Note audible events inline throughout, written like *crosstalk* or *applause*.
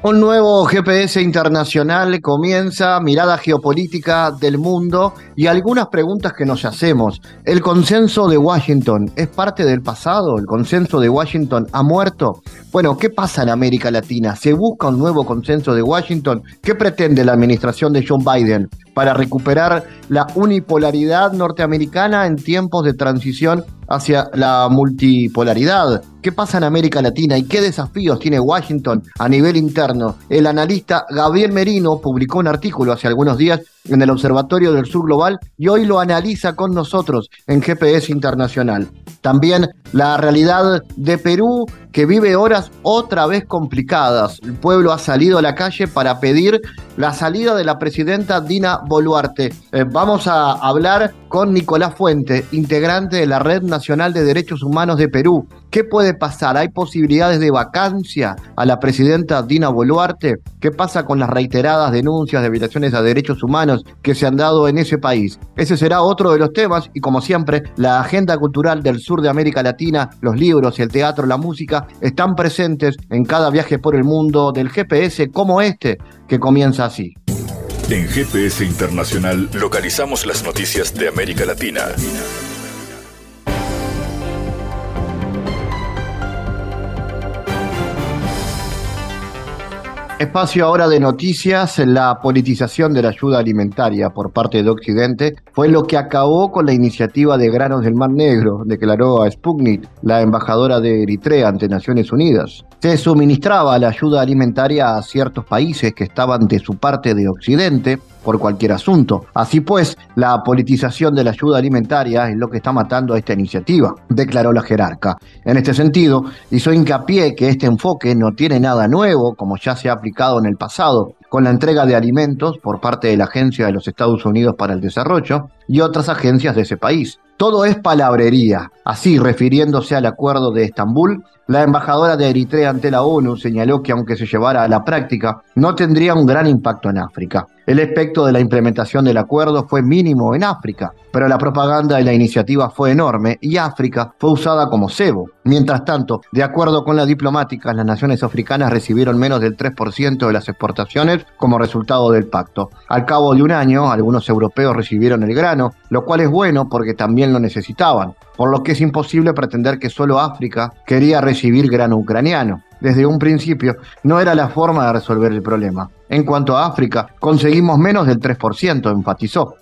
Un nuevo GPS internacional comienza, mirada geopolítica del mundo y algunas preguntas que nos hacemos. ¿El consenso de Washington es parte del pasado? ¿El consenso de Washington ha muerto? Bueno, ¿qué pasa en América Latina? ¿Se busca un nuevo consenso de Washington? ¿Qué pretende la administración de John Biden para recuperar la unipolaridad norteamericana en tiempos de transición hacia la multipolaridad. ¿Qué pasa en América Latina y qué desafíos tiene Washington a nivel interno? El analista Gabriel Merino publicó un artículo hace algunos días en el Observatorio del Sur Global y hoy lo analiza con nosotros en GPS Internacional. También la realidad de Perú que vive horas otra vez complicadas. El pueblo ha salido a la calle para pedir la salida de la presidenta Dina Boluarte. Eh, vamos a hablar con Nicolás Fuente, integrante de la Red Nacional de Derechos Humanos de Perú. ¿Qué puede pasar? ¿Hay posibilidades de vacancia a la presidenta Dina Boluarte? ¿Qué pasa con las reiteradas denuncias de violaciones a derechos humanos que se han dado en ese país? Ese será otro de los temas y como siempre, la agenda cultural del sur de América Latina, los libros, el teatro, la música, están presentes en cada viaje por el mundo del GPS como este, que comienza así. En GPS Internacional localizamos las noticias de América Latina. Espacio ahora de noticias, la politización de la ayuda alimentaria por parte de Occidente fue lo que acabó con la iniciativa de granos del Mar Negro, declaró a Sputnik, la embajadora de Eritrea ante Naciones Unidas. Se suministraba la ayuda alimentaria a ciertos países que estaban de su parte de Occidente, por cualquier asunto. Así pues, la politización de la ayuda alimentaria es lo que está matando a esta iniciativa, declaró la jerarca. En este sentido, hizo hincapié que este enfoque no tiene nada nuevo, como ya se ha aplicado en el pasado, con la entrega de alimentos por parte de la Agencia de los Estados Unidos para el Desarrollo y otras agencias de ese país. Todo es palabrería. Así, refiriéndose al acuerdo de Estambul, la embajadora de Eritrea ante la ONU señaló que aunque se llevara a la práctica, no tendría un gran impacto en África. El efecto de la implementación del acuerdo fue mínimo en África, pero la propaganda de la iniciativa fue enorme y África fue usada como cebo. Mientras tanto, de acuerdo con la diplomática, las naciones africanas recibieron menos del 3% de las exportaciones como resultado del pacto. Al cabo de un año, algunos europeos recibieron el grano, lo cual es bueno porque también lo necesitaban por lo que es imposible pretender que solo África quería recibir grano ucraniano. Desde un principio no era la forma de resolver el problema. En cuanto a África, conseguimos menos del 3%, enfatizó.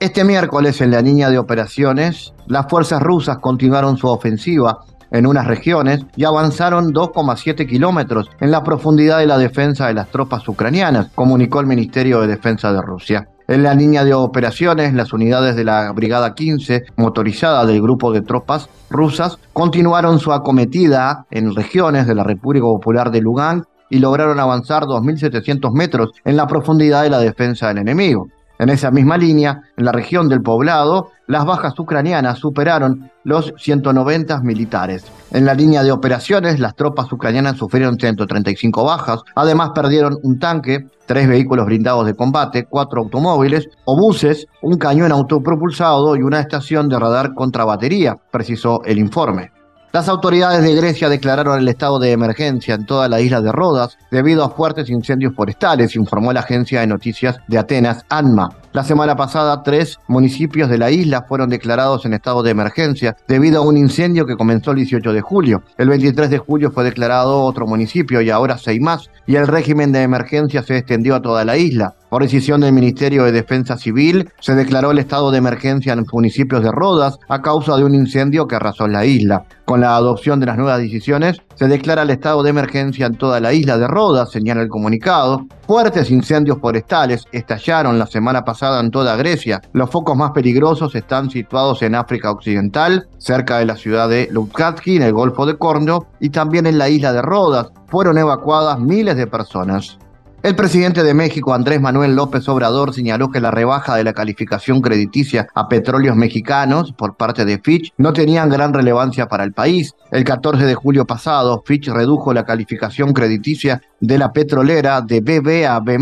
Este miércoles en la línea de operaciones, las fuerzas rusas continuaron su ofensiva en unas regiones y avanzaron 2,7 kilómetros en la profundidad de la defensa de las tropas ucranianas, comunicó el Ministerio de Defensa de Rusia. En la línea de operaciones, las unidades de la Brigada 15, motorizada del grupo de tropas rusas, continuaron su acometida en regiones de la República Popular de Lugansk y lograron avanzar 2.700 metros en la profundidad de la defensa del enemigo. En esa misma línea, en la región del poblado, las bajas ucranianas superaron los 190 militares. En la línea de operaciones, las tropas ucranianas sufrieron 135 bajas, además perdieron un tanque, tres vehículos blindados de combate, cuatro automóviles, obuses, un cañón autopropulsado y una estación de radar contra batería, precisó el informe. Las autoridades de Grecia declararon el estado de emergencia en toda la isla de Rodas debido a fuertes incendios forestales, informó la agencia de noticias de Atenas, ANMA. La semana pasada, tres municipios de la isla fueron declarados en estado de emergencia debido a un incendio que comenzó el 18 de julio. El 23 de julio fue declarado otro municipio y ahora seis más, y el régimen de emergencia se extendió a toda la isla. Por decisión del Ministerio de Defensa Civil, se declaró el estado de emergencia en los municipios de Rodas a causa de un incendio que arrasó la isla. Con la adopción de las nuevas decisiones, se declara el estado de emergencia en toda la isla de Rodas, señala el comunicado. Fuertes incendios forestales estallaron la semana pasada en toda Grecia. Los focos más peligrosos están situados en África Occidental, cerca de la ciudad de Lukatki, en el Golfo de Corno, y también en la isla de Rodas. Fueron evacuadas miles de personas. El presidente de México, Andrés Manuel López Obrador, señaló que la rebaja de la calificación crediticia a petróleos mexicanos por parte de Fitch no tenían gran relevancia para el país. El 14 de julio pasado, Fitch redujo la calificación crediticia de la petrolera de BB a B+,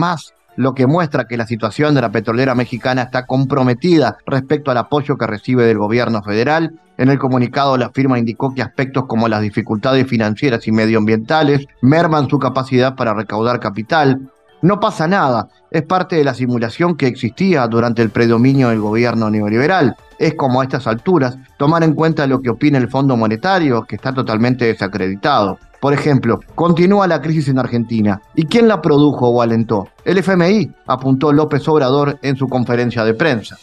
lo que muestra que la situación de la petrolera mexicana está comprometida respecto al apoyo que recibe del gobierno federal. En el comunicado la firma indicó que aspectos como las dificultades financieras y medioambientales merman su capacidad para recaudar capital. No pasa nada, es parte de la simulación que existía durante el predominio del gobierno neoliberal. Es como a estas alturas tomar en cuenta lo que opina el Fondo Monetario, que está totalmente desacreditado. Por ejemplo, continúa la crisis en Argentina. ¿Y quién la produjo o alentó? El FMI, apuntó López Obrador en su conferencia de prensa.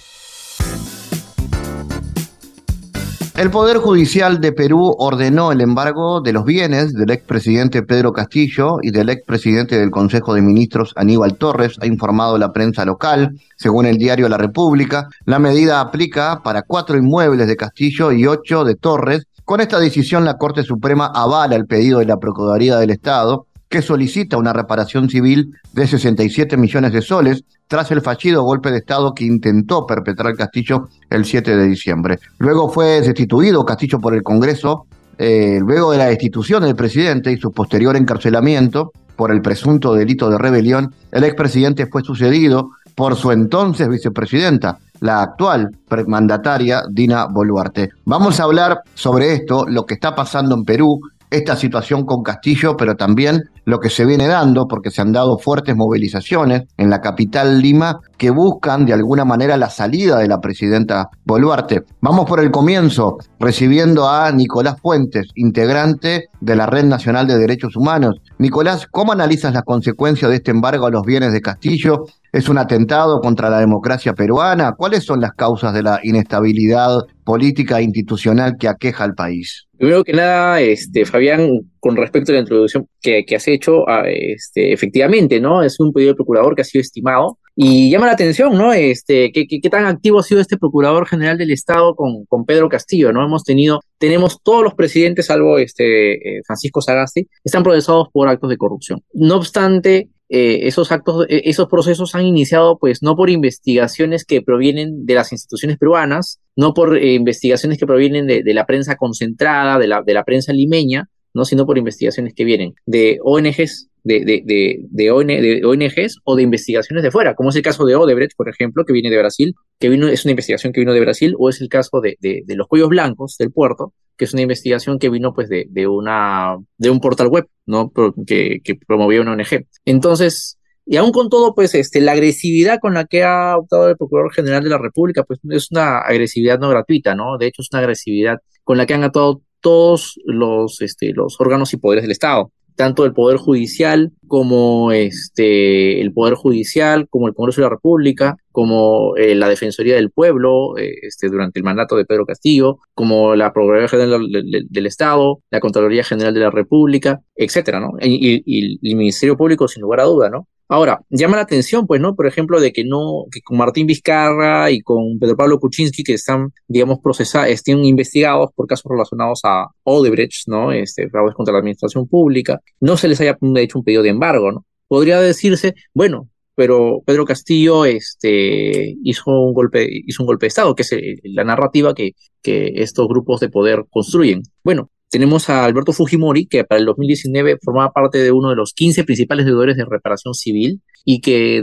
El Poder Judicial de Perú ordenó el embargo de los bienes del expresidente Pedro Castillo y del expresidente del Consejo de Ministros Aníbal Torres, ha informado la prensa local. Según el diario La República, la medida aplica para cuatro inmuebles de Castillo y ocho de Torres, con esta decisión, la Corte Suprema avala el pedido de la Procuraduría del Estado, que solicita una reparación civil de 67 millones de soles tras el fallido golpe de Estado que intentó perpetrar Castillo el 7 de diciembre. Luego fue destituido Castillo por el Congreso, eh, luego de la destitución del presidente y su posterior encarcelamiento por el presunto delito de rebelión, el expresidente fue sucedido por su entonces vicepresidenta, la actual mandataria Dina Boluarte. Vamos a hablar sobre esto, lo que está pasando en Perú, esta situación con Castillo, pero también lo que se viene dando, porque se han dado fuertes movilizaciones en la capital Lima que buscan de alguna manera la salida de la presidenta Boluarte. Vamos por el comienzo, recibiendo a Nicolás Fuentes, integrante de la Red Nacional de Derechos Humanos. Nicolás, ¿cómo analizas las consecuencias de este embargo a los bienes de Castillo ¿Es un atentado contra la democracia peruana? ¿Cuáles son las causas de la inestabilidad política e institucional que aqueja al país? Primero que nada, este, Fabián, con respecto a la introducción que, has hecho, ah, este, efectivamente, ¿no? Es un pedido del procurador que ha sido estimado y llama la atención, ¿no? Este, qué, qué, tan activo ha sido este procurador general del Estado con, con Pedro Castillo, ¿no? Hemos tenido, tenemos todos los presidentes, salvo este, eh, Francisco Sagasti, están procesados por actos de corrupción. No obstante, eh, esos actos, eh, esos procesos han iniciado pues no por investigaciones que provienen de las instituciones peruanas, no por eh, investigaciones que provienen de, la prensa concentrada, de la, de la prensa limeña, no sino por investigaciones que vienen de ONGs de, de, de, de, ONGs o de investigaciones de fuera, como es el caso de Odebrecht, por ejemplo, que viene de Brasil, que vino, es una investigación que vino de Brasil, o es el caso de, de, los cuellos blancos del puerto, que es una investigación que vino pues de, de, una, de un portal web, ¿no? Que, que promovía una ONG. Entonces, y aún con todo, pues, este, la agresividad con la que ha optado el Procurador General de la República, pues, es una agresividad no gratuita, ¿no? De hecho, es una agresividad con la que han actuado todos los, este, los órganos y poderes del Estado tanto el Poder Judicial como este, el Poder Judicial, como el Congreso de la República, como eh, la Defensoría del Pueblo eh, este, durante el mandato de Pedro Castillo, como la Procuraduría General del, Estado, la Contraloría General de la República, etcétera, ¿no? Y, el Ministerio Público, sin lugar a duda, ¿no? Ahora, llama la atención, pues, ¿no? Por ejemplo, de que no, que con Martín Vizcarra y con Pedro Pablo Kuczynski, que están, digamos, procesados, estén investigados por casos relacionados a Odebrecht, ¿no? Este, fraudes contra la administración pública, no se les haya hecho un pedido de embargo, ¿no? Podría decirse, bueno, pero Pedro Castillo este, hizo, un golpe, hizo un golpe de Estado, que es la narrativa que, que estos grupos de poder construyen. Bueno, tenemos a Alberto Fujimori, que para el 2019 formaba parte de uno de los 15 principales deudores de reparación civil y que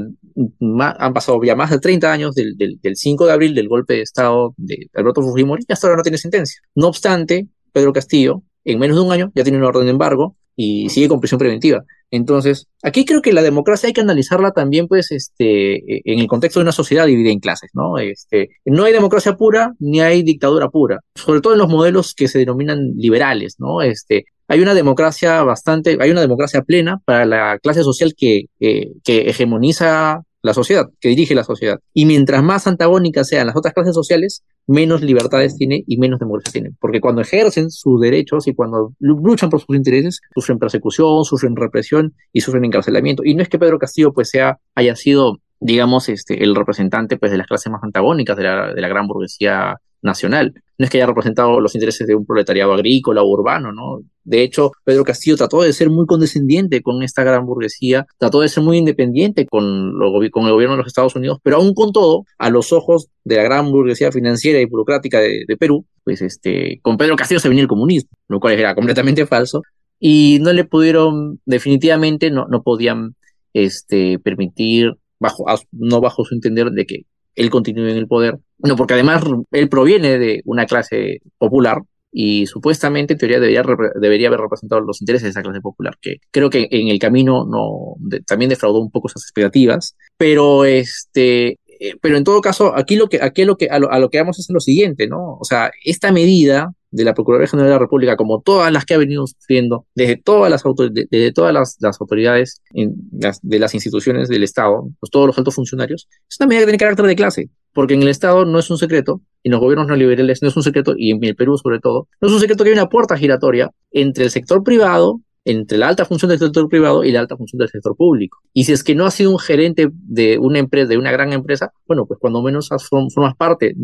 han pasado ya más de 30 años del, 5 de abril del golpe de Estado de Alberto Fujimori y hasta ahora no tiene sentencia. No obstante, Pedro Castillo, en menos de un año, ya tiene una orden de embargo y sigue con prisión preventiva. Entonces, aquí creo que la democracia hay que analizarla también, pues, este, en el contexto de una sociedad dividida en clases, ¿no? Este, no hay democracia pura ni hay dictadura pura, sobre todo en los modelos que se denominan liberales, ¿no? Este, hay una democracia bastante, hay una democracia plena para la clase social que, eh, que hegemoniza la sociedad, que dirige la sociedad. Y mientras más antagónicas sean las otras clases sociales, menos libertades tiene y menos democracia tiene. Porque cuando ejercen sus derechos y cuando luchan por sus intereses, sufren persecución, sufren represión y sufren encarcelamiento. Y no es que Pedro Castillo pues sea, haya sido digamos, este, el representante pues, de las clases más antagónicas de la, de la gran burguesía nacional. No es que haya representado los intereses de un proletariado agrícola o urbano, ¿no? De hecho, Pedro Castillo trató de ser muy condescendiente con esta gran burguesía, trató de ser muy independiente con, con el gobierno de los Estados Unidos, pero aún con todo, a los ojos de la gran burguesía financiera y burocrática de, Perú, pues este, con Pedro Castillo se venía el comunismo, lo cual era completamente falso, y no le pudieron, definitivamente no, no podían este, permitir, bajo, no bajo su entender, de que él continúe en el poder. No, porque además él proviene de una clase popular y supuestamente en teoría debería, debería haber representado los intereses de esa clase popular, que creo que en el camino no, también defraudó un poco esas expectativas, pero este, eh, pero en todo caso, aquí lo que, aquí lo que, a lo, a lo que vamos es lo siguiente, ¿no? O sea, esta medida de la Procuraduría General de la República, como todas las que ha venido sufriendo, desde todas las, desde todas las, autoridades de las instituciones del Estado, pues todos los altos funcionarios, es una medida que tiene carácter de clase, porque en el Estado no es un secreto, y en los gobiernos neoliberales no es un secreto, y en el Perú sobre todo, no es un secreto que hay una puerta giratoria entre el sector privado entre la alta función del sector privado y la alta función del sector público. Y si es que no has sido un gerente de una empresa, de una gran empresa, bueno, pues cuando menos formas parte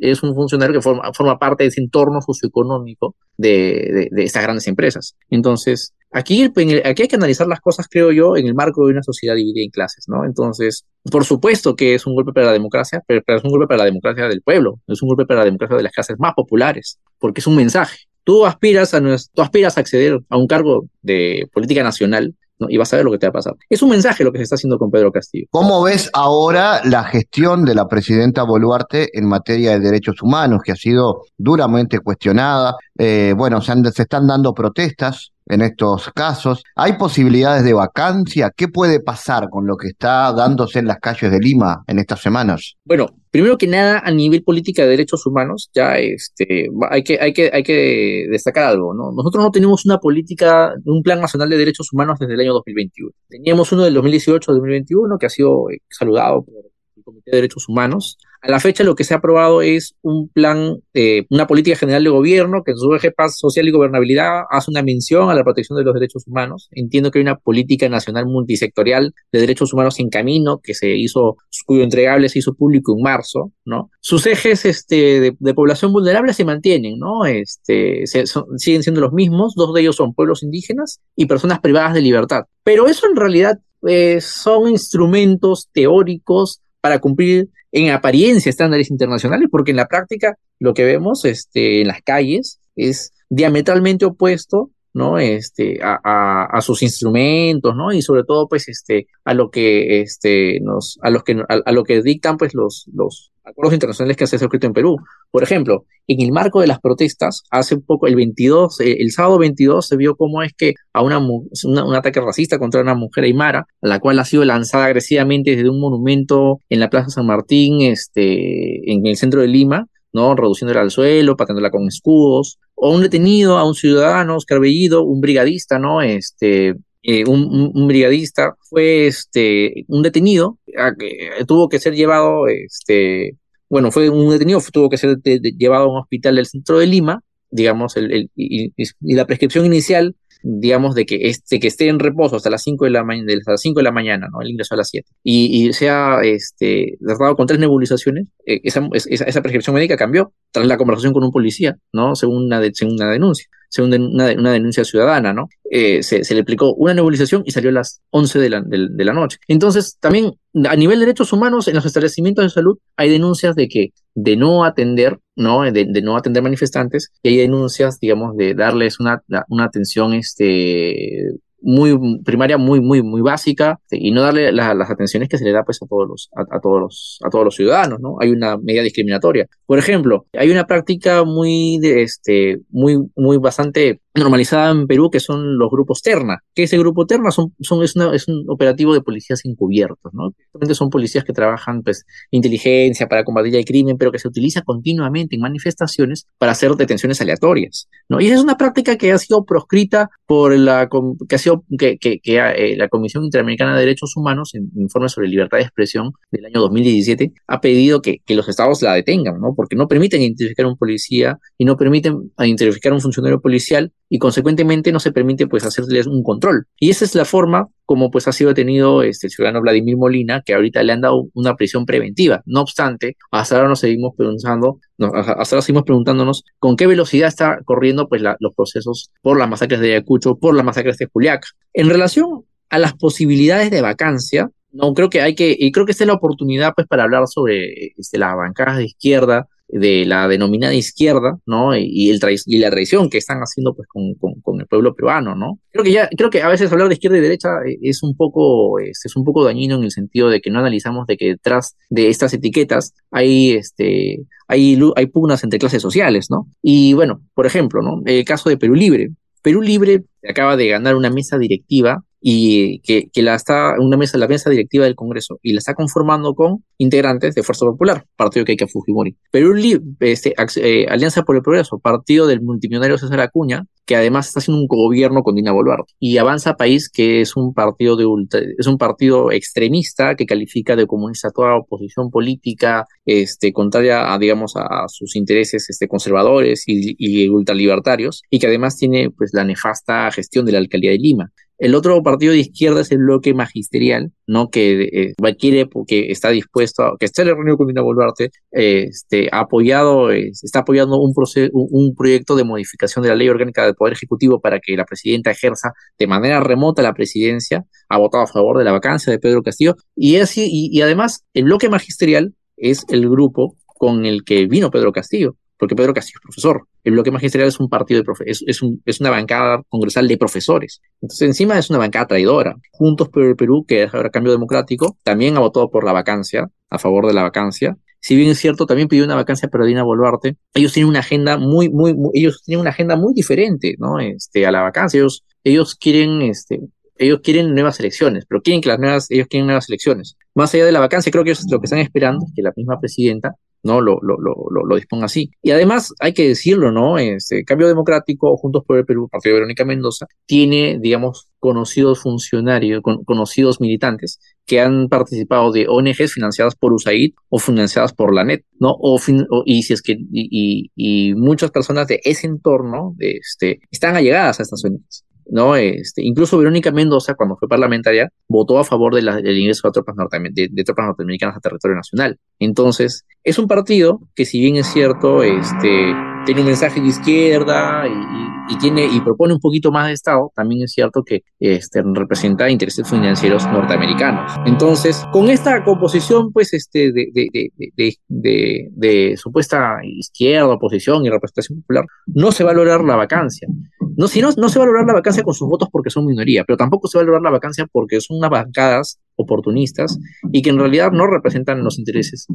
es un funcionario que forma, parte de ese entorno socioeconómico de, estas grandes empresas. Entonces, aquí, aquí hay que analizar las cosas, creo yo, en el marco de una sociedad dividida en clases, ¿no? Entonces, por supuesto que es un golpe para la democracia, pero es un golpe para la democracia del pueblo, es un golpe para la democracia de las clases más populares, porque es un mensaje tú aspiras a, tú aspiras a acceder a un cargo de política nacional y vas a ver lo que te va a pasar. Es un mensaje lo que se está haciendo con Pedro Castillo. ¿Cómo ves ahora la gestión de la presidenta Boluarte en materia de derechos humanos, que ha sido duramente cuestionada? Eh, bueno, se, se están dando protestas en estos casos. ¿Hay posibilidades de vacancia? ¿Qué puede pasar con lo que está dándose en las calles de Lima en estas semanas? Bueno, primero que nada, a nivel política de derechos humanos, ya este, hay, que, hay, que, hay que destacar algo, ¿no? Nosotros no tenemos una política, un plan nacional de derechos humanos desde el año 2021. Teníamos uno del 2018-2021 que ha sido eh, saludado por Comité de Derechos Humanos, a la fecha lo que se ha aprobado es un plan, eh, una política general de gobierno que en su eje paz social y gobernabilidad hace una mención a la protección de los derechos humanos. Entiendo que hay una política nacional multisectorial de derechos humanos en camino que se hizo, cuyo entregable se hizo público en marzo, ¿no? Sus ejes este, de, población vulnerable se mantienen, ¿no? Este, siguen siendo los mismos, dos de ellos son pueblos indígenas y personas privadas de libertad. Pero eso en realidad eh, son instrumentos teóricos para cumplir en apariencia estándares internacionales, porque en la práctica lo que vemos este, en las calles es diametralmente opuesto ¿no? Este, a, a, sus instrumentos, ¿no? Y sobre todo, pues, este, a lo que, este, nos, a los que, a, lo que dictan, pues, los, los acuerdos internacionales que se han escrito en Perú. Por ejemplo, en el marco de las protestas, hace poco, el 22, eh, el sábado 22, se vio cómo es que a una, un ataque racista contra una mujer aymara, la cual ha sido lanzada agresivamente desde un monumento en la Plaza San Martín, este, en el centro de Lima, ¿no? Reduciéndola al suelo, pateándola con escudos, o un detenido, a un ciudadano, Oscar Bellido, un brigadista, ¿no? Este, eh, un, brigadista fue este, un detenido, que tuvo que ser llevado, este, bueno, fue un detenido, tuvo que ser llevado a un hospital del centro de Lima, digamos, el, y, la prescripción inicial digamos, de que, este, que esté en reposo hasta las 5 de la, mañana, hasta las 5 de la mañana, ¿no? El ingreso a las 7. Y, y sea este, tratado con tres nebulizaciones, eh, esa, esa, prescripción médica cambió tras la conversación con un policía, ¿no? Según una, según una denuncia según una, denuncia ciudadana, ¿no? Eh, se, se, le aplicó una nebulización y salió a las 11 de la, de, la, noche. Entonces, también a nivel de derechos humanos, en los establecimientos de salud hay denuncias de que de no atender, ¿no? De, de no atender manifestantes, y hay denuncias, digamos, de darles una, una atención este, muy primaria, muy, muy, muy básica, y no darle las atenciones que se le da pues a todos los, a, todos los, a todos los ciudadanos, ¿no? Hay una medida discriminatoria. Por ejemplo, hay una práctica muy, de, este, muy, muy bastante normalizada en Perú, que son los grupos Terna. Que ese grupo Terna son, son, es, un operativo de policías encubiertos, ¿no? Son policías que trabajan, pues, inteligencia para combatir el crimen, pero que se utiliza continuamente en manifestaciones para hacer detenciones aleatorias, ¿no? Y es una práctica que ha sido proscrita por la, que ha sido, que, que eh, la Comisión Interamericana de Derechos Humanos, en informe sobre libertad de expresión del año 2017, ha pedido que, que los estados la detengan, ¿no? Porque no permiten identificar a un policía y no permiten identificar a un funcionario policial y consecuentemente no se permite pues hacerles un control. Y esa es la forma como pues ha sido detenido este, ciudadano Vladimir Molina, que ahorita le han dado una prisión preventiva. No obstante, hasta ahora nos seguimos preguntando, hasta ahora seguimos preguntándonos con qué velocidad está corriendo pues los procesos por las masacres de Ayacucho, por las masacres de Juliaca. En relación a las posibilidades de vacancia, no creo que hay que, y creo que esta es la oportunidad pues para hablar sobre este, las bancadas de izquierda, de la denominada izquierda, ¿no? Y, el y la traición que están haciendo pues con, con, el pueblo peruano, ¿no? Creo que ya, creo que a veces hablar de izquierda y derecha eh, es un poco, es, es un poco dañino en el sentido de que no analizamos de que detrás de estas etiquetas hay este, hay, hay pugnas entre clases sociales, ¿no? Y bueno, por ejemplo, ¿no? El caso de Perú Libre. Perú Libre acaba de ganar una mesa directiva y que, que, la está una mesa, la mesa directiva del Congreso y la está conformando con integrantes de Fuerza Popular, partido que hay que Fujimori. Perú este, eh, Alianza por el Progreso, partido del multimillonario César Acuña, que además está haciendo un gobierno con Dina Boluarte. Y Avanza País, que es un partido de es un partido extremista que califica de comunista toda oposición política, este, contraria a, digamos, a, sus intereses este, conservadores y, y ultralibertarios, y que además tiene pues la nefasta gestión de la alcaldía de Lima. El otro partido de izquierda es el bloque magisterial, ¿no? Que eh, quiere, porque está dispuesto, a, que está reunido con Dina Boluarte, este, ha apoyado, está apoyando un, un, proyecto de modificación de la ley orgánica del Poder Ejecutivo para que la presidenta ejerza de manera remota la presidencia, ha votado a favor de la vacancia de Pedro Castillo, y, así, y además el bloque magisterial es el grupo con el que vino Pedro Castillo porque Pedro Castillo es profesor. El bloque magisterial es un partido de profesores, es, una bancada congresal de profesores. Entonces, encima es una bancada traidora. Juntos por el Perú, que es ahora cambio democrático, también ha votado por la vacancia, a favor de la vacancia. Si bien es cierto, también pidió una vacancia para Dina Boluarte. Ellos tienen una agenda muy, muy, ellos tienen una agenda muy diferente, ¿no? Este, a la vacancia. Ellos, quieren, este, ellos quieren nuevas elecciones, pero quieren que las nuevas, ellos quieren nuevas elecciones. Más allá de la vacancia, creo que lo que están esperando es que la misma presidenta ¿no? Lo, lo, lo, lo, disponga así. Y además, hay que decirlo, ¿no? Este Cambio Democrático, Juntos por el Perú, Partido de Verónica Mendoza, tiene, digamos, conocidos funcionarios, conocidos militantes que han participado de ONGs financiadas por USAID o financiadas por la NET, ¿no? O, y si es que, y, y, muchas personas de ese entorno, este, están allegadas a estas ONGs. ¿No? Este, incluso Verónica Mendoza, cuando fue parlamentaria, votó a favor de del ingreso de tropas, de, tropas norteamericanas a territorio nacional. Entonces, es un partido que si bien es cierto, este, tiene un mensaje de izquierda y, y, tiene y propone un poquito más de Estado, también es cierto que este, representa intereses financieros norteamericanos. Entonces, con esta composición, pues, este, de, de, de, de, supuesta izquierda, oposición y representación popular, no se va a lograr la vacancia. No, si no, no se va a lograr la vacancia con sus votos porque son minoría, pero tampoco se va a lograr la vacancia porque son unas bancadas oportunistas y que en realidad no representan los intereses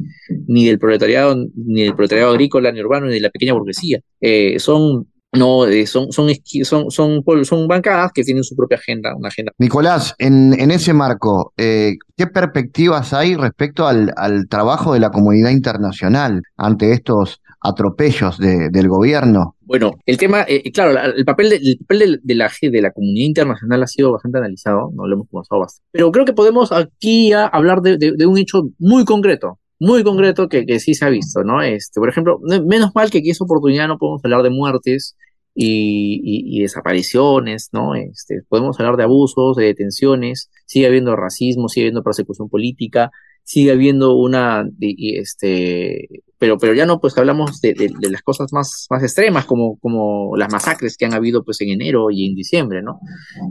ni del proletariado, ni del proletariado agrícola, ni urbano, ni de la pequeña burguesía. Eh, son no, eh, son, son, son, son, son, bancadas que tienen su propia agenda, una agenda. Nicolás, en, en ese marco, eh, ¿qué perspectivas hay respecto al, al, trabajo de la comunidad internacional ante estos atropellos de, del gobierno? Bueno, el tema, eh, claro, el papel, de, el papel de, la, la comunidad internacional ha sido bastante analizado, no lo hemos conversado bastante. Pero creo que podemos aquí hablar de, un hecho muy concreto, muy concreto que, sí se ha visto, ¿no? Este, por ejemplo, menos mal que aquí es oportunidad no podemos hablar de muertes y, y, desapariciones, ¿no? Este, podemos hablar de abusos, de detenciones, sigue habiendo racismo, sigue habiendo persecución política, sigue habiendo una, este, pero, pero ya no, pues hablamos de, de, las cosas más, más extremas, como, como las masacres que han habido pues en enero y en diciembre, ¿no?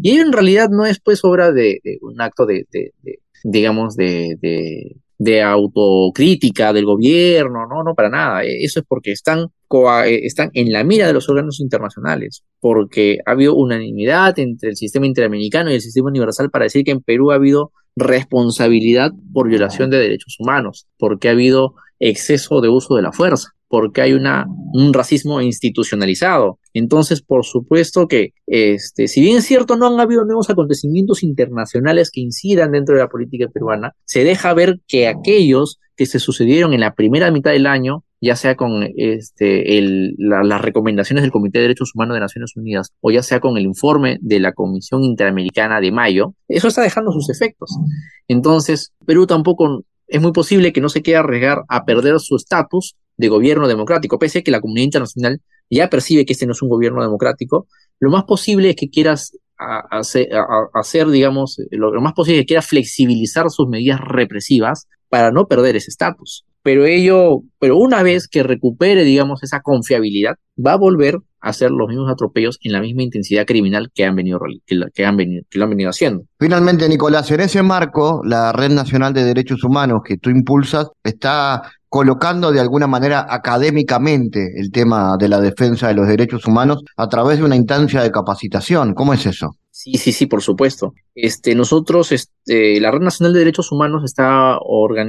Y ello en realidad no es pues obra de, un acto de, digamos, de, de autocrítica del gobierno, no, no, para nada. Eso es porque están, están en la mira de los órganos internacionales, porque ha habido unanimidad entre el sistema interamericano y el sistema universal para decir que en Perú ha habido responsabilidad por violación de derechos humanos, porque ha habido exceso de uso de la fuerza, porque hay una, un racismo institucionalizado. Entonces, por supuesto que, este, si bien es cierto, no han habido nuevos acontecimientos internacionales que incidan dentro de la política peruana, se deja ver que aquellos que se sucedieron en la primera mitad del año ya sea con este, las recomendaciones del Comité de Derechos Humanos de Naciones Unidas o ya sea con el informe de la Comisión Interamericana de mayo, eso está dejando sus efectos. Entonces, Perú tampoco es muy posible que no se quiera arriesgar a perder su estatus de gobierno democrático, pese a que la comunidad internacional ya percibe que este no es un gobierno democrático, lo más posible es que quieras hacer, digamos, lo, más posible es que quiera flexibilizar sus medidas represivas para no perder ese estatus. Pero ello, pero una vez que recupere, digamos, esa confiabilidad, va a volver a hacer los mismos atropellos en la misma intensidad criminal que han venido, que, han venido, que lo han venido haciendo. Finalmente, Nicolás, en ese marco, la Red Nacional de Derechos Humanos que tú impulsas está colocando de alguna manera académicamente el tema de la defensa de los derechos humanos a través de una instancia de capacitación. ¿Cómo es eso? Sí, sí, sí, por supuesto. Este, nosotros, este, la Red Nacional de Derechos Humanos está,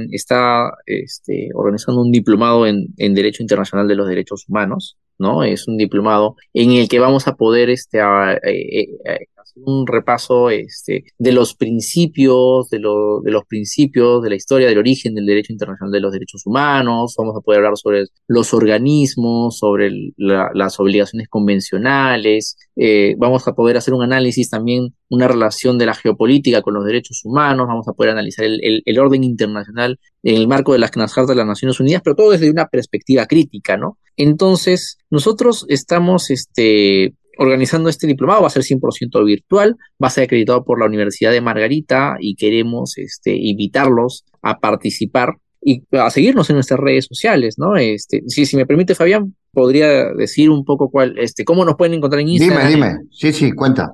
está este, organizando un diplomado en, en, Derecho Internacional de los Derechos Humanos, ¿no? Es un diplomado en el que vamos a poder este, eh, eh, un repaso este, de los principios, de, de los principios, de la historia, del origen del derecho internacional de los derechos humanos, vamos a poder hablar sobre los organismos, sobre las obligaciones convencionales, eh, vamos a poder hacer un análisis también, una relación de la geopolítica con los derechos humanos, vamos a poder analizar el, el, orden internacional en el marco de las cartas de las Naciones Unidas, pero todo desde una perspectiva crítica, ¿no? Entonces, nosotros estamos, este, organizando este diplomado, va a ser 100% virtual, va a ser acreditado por la Universidad de Margarita y queremos este, invitarlos a participar y a seguirnos en nuestras redes sociales, ¿no? Este, si, si me permite, Fabián, podría decir un poco cuál, este, cómo nos pueden encontrar en Instagram. Dime, dime. Sí, sí, cuenta.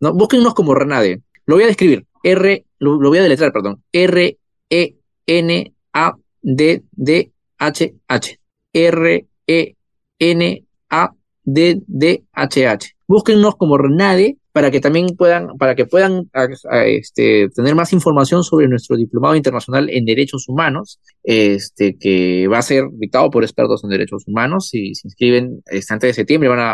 no, búsquennos como Renade. Lo voy a describir. R, lo, lo voy a deletrar, perdón. R, E, N, A, D, D, H, H. R, E, N, DDHH. Búsquennos como Renade para que también puedan, para que puedan este, tener más información sobre nuestro diplomado internacional en derechos humanos, este, que va a ser dictado por expertos en derechos humanos. Si se inscriben este, antes de septiembre van a,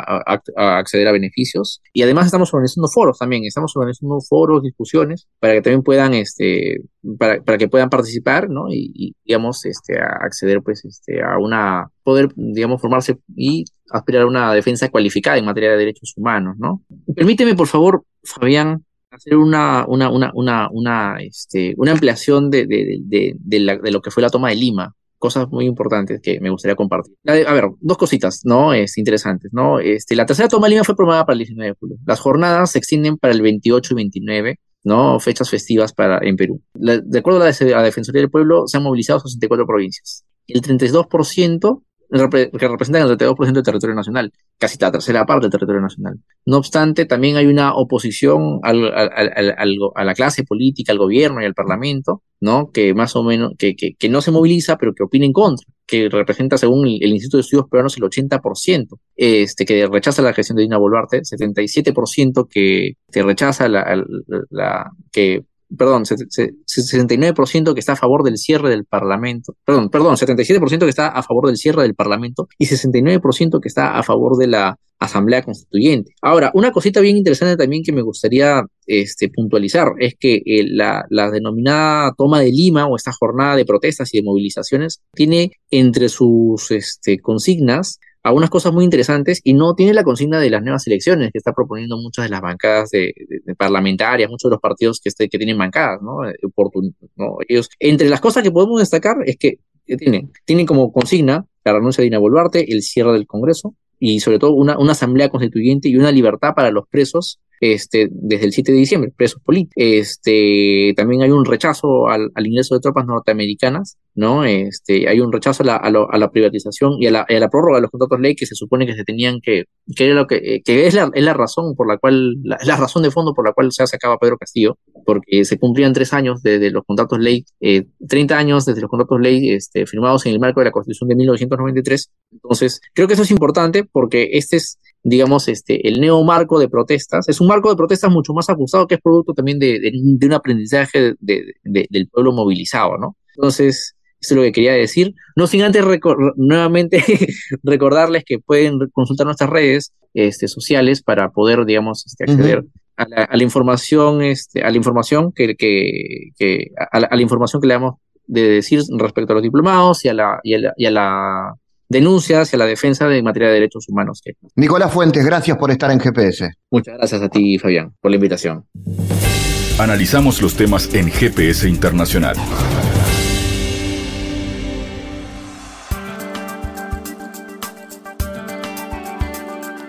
acceder a beneficios. Y además estamos organizando foros también, estamos organizando foros, discusiones, para que también puedan, este, para, para que puedan participar, ¿no? Y, digamos, este, acceder pues, este, a una, poder, digamos, formarse y aspirar a una defensa cualificada en materia de derechos humanos, ¿no? Permíteme, por favor, Fabián, hacer una, una, una, una, una, este, una ampliación de, de, de, de, lo que fue la toma de Lima. Cosas muy importantes que me gustaría compartir. A ver, dos cositas, ¿no? Es, interesantes, ¿no? Este, la tercera toma de Lima fue programada para el 19 de julio. Las jornadas se extienden para el 28 y 29 ¿no? Fechas festivas para, en Perú. de acuerdo a la, a la Defensoría del Pueblo, se han movilizado 64 provincias. El 32% que representan el 32% del territorio nacional, casi la tercera parte del territorio nacional. No obstante, también hay una oposición a la clase política, al gobierno y al parlamento, ¿no? Que más o menos, que, que, que no se moviliza, pero que opina en contra, que representa, según el, Instituto de Estudios Peruanos, el 80%, este, que rechaza la gestión de Dina Boluarte, 77% que, que rechaza la, la, que perdón, 69% que está a favor del cierre del Parlamento, perdón, perdón, 77% que está a favor del cierre del Parlamento y 69% que está a favor de la Asamblea Constituyente. Ahora, una cosita bien interesante también que me gustaría este, puntualizar es que eh, la, denominada toma de Lima o esta jornada de protestas y de movilizaciones tiene entre sus este, consignas algunas cosas muy interesantes y no tiene la consigna de las nuevas elecciones que está proponiendo muchas de las bancadas de, parlamentarias, muchos de los partidos que, este, tienen bancadas, ¿no? Eh, ¿no? Ellos, entre las cosas que podemos destacar es que tienen, tienen como consigna la renuncia de Dina Boluarte, el cierre del Congreso y sobre todo una, una asamblea constituyente y una libertad para los presos este, desde el 7 de diciembre, presos políticos. Este, también hay un rechazo al, ingreso de tropas norteamericanas, ¿no? Este, hay un rechazo a la, privatización y a la, prórroga de los contratos ley que se supone que se tenían que, que, lo que, que es, la, es la razón por la cual, la, razón de fondo por la cual se ha sacado a Pedro Castillo, porque se cumplían tres años desde los contratos ley, eh, 30 años desde los contratos ley este, firmados en el marco de la Constitución de 1993. Entonces, creo que eso es importante porque este es digamos, este, el neomarco de protestas. Es un marco de protestas mucho más ajustado que es producto también de, de, un aprendizaje de, del pueblo movilizado, ¿no? Entonces, eso es lo que quería decir. No sin antes nuevamente *laughs* recordarles que pueden consultar nuestras redes este, sociales para poder, digamos, este, acceder a, la, información, este, a la información que, que, que a, la, información que le damos de decir respecto a los diplomados y a la, y a la, y a la denuncias hacia la defensa de materia de derechos humanos. Nicolás Fuentes, gracias por estar en GPS. Muchas gracias a ti, Fabián, por la invitación. Analizamos los temas en GPS Internacional.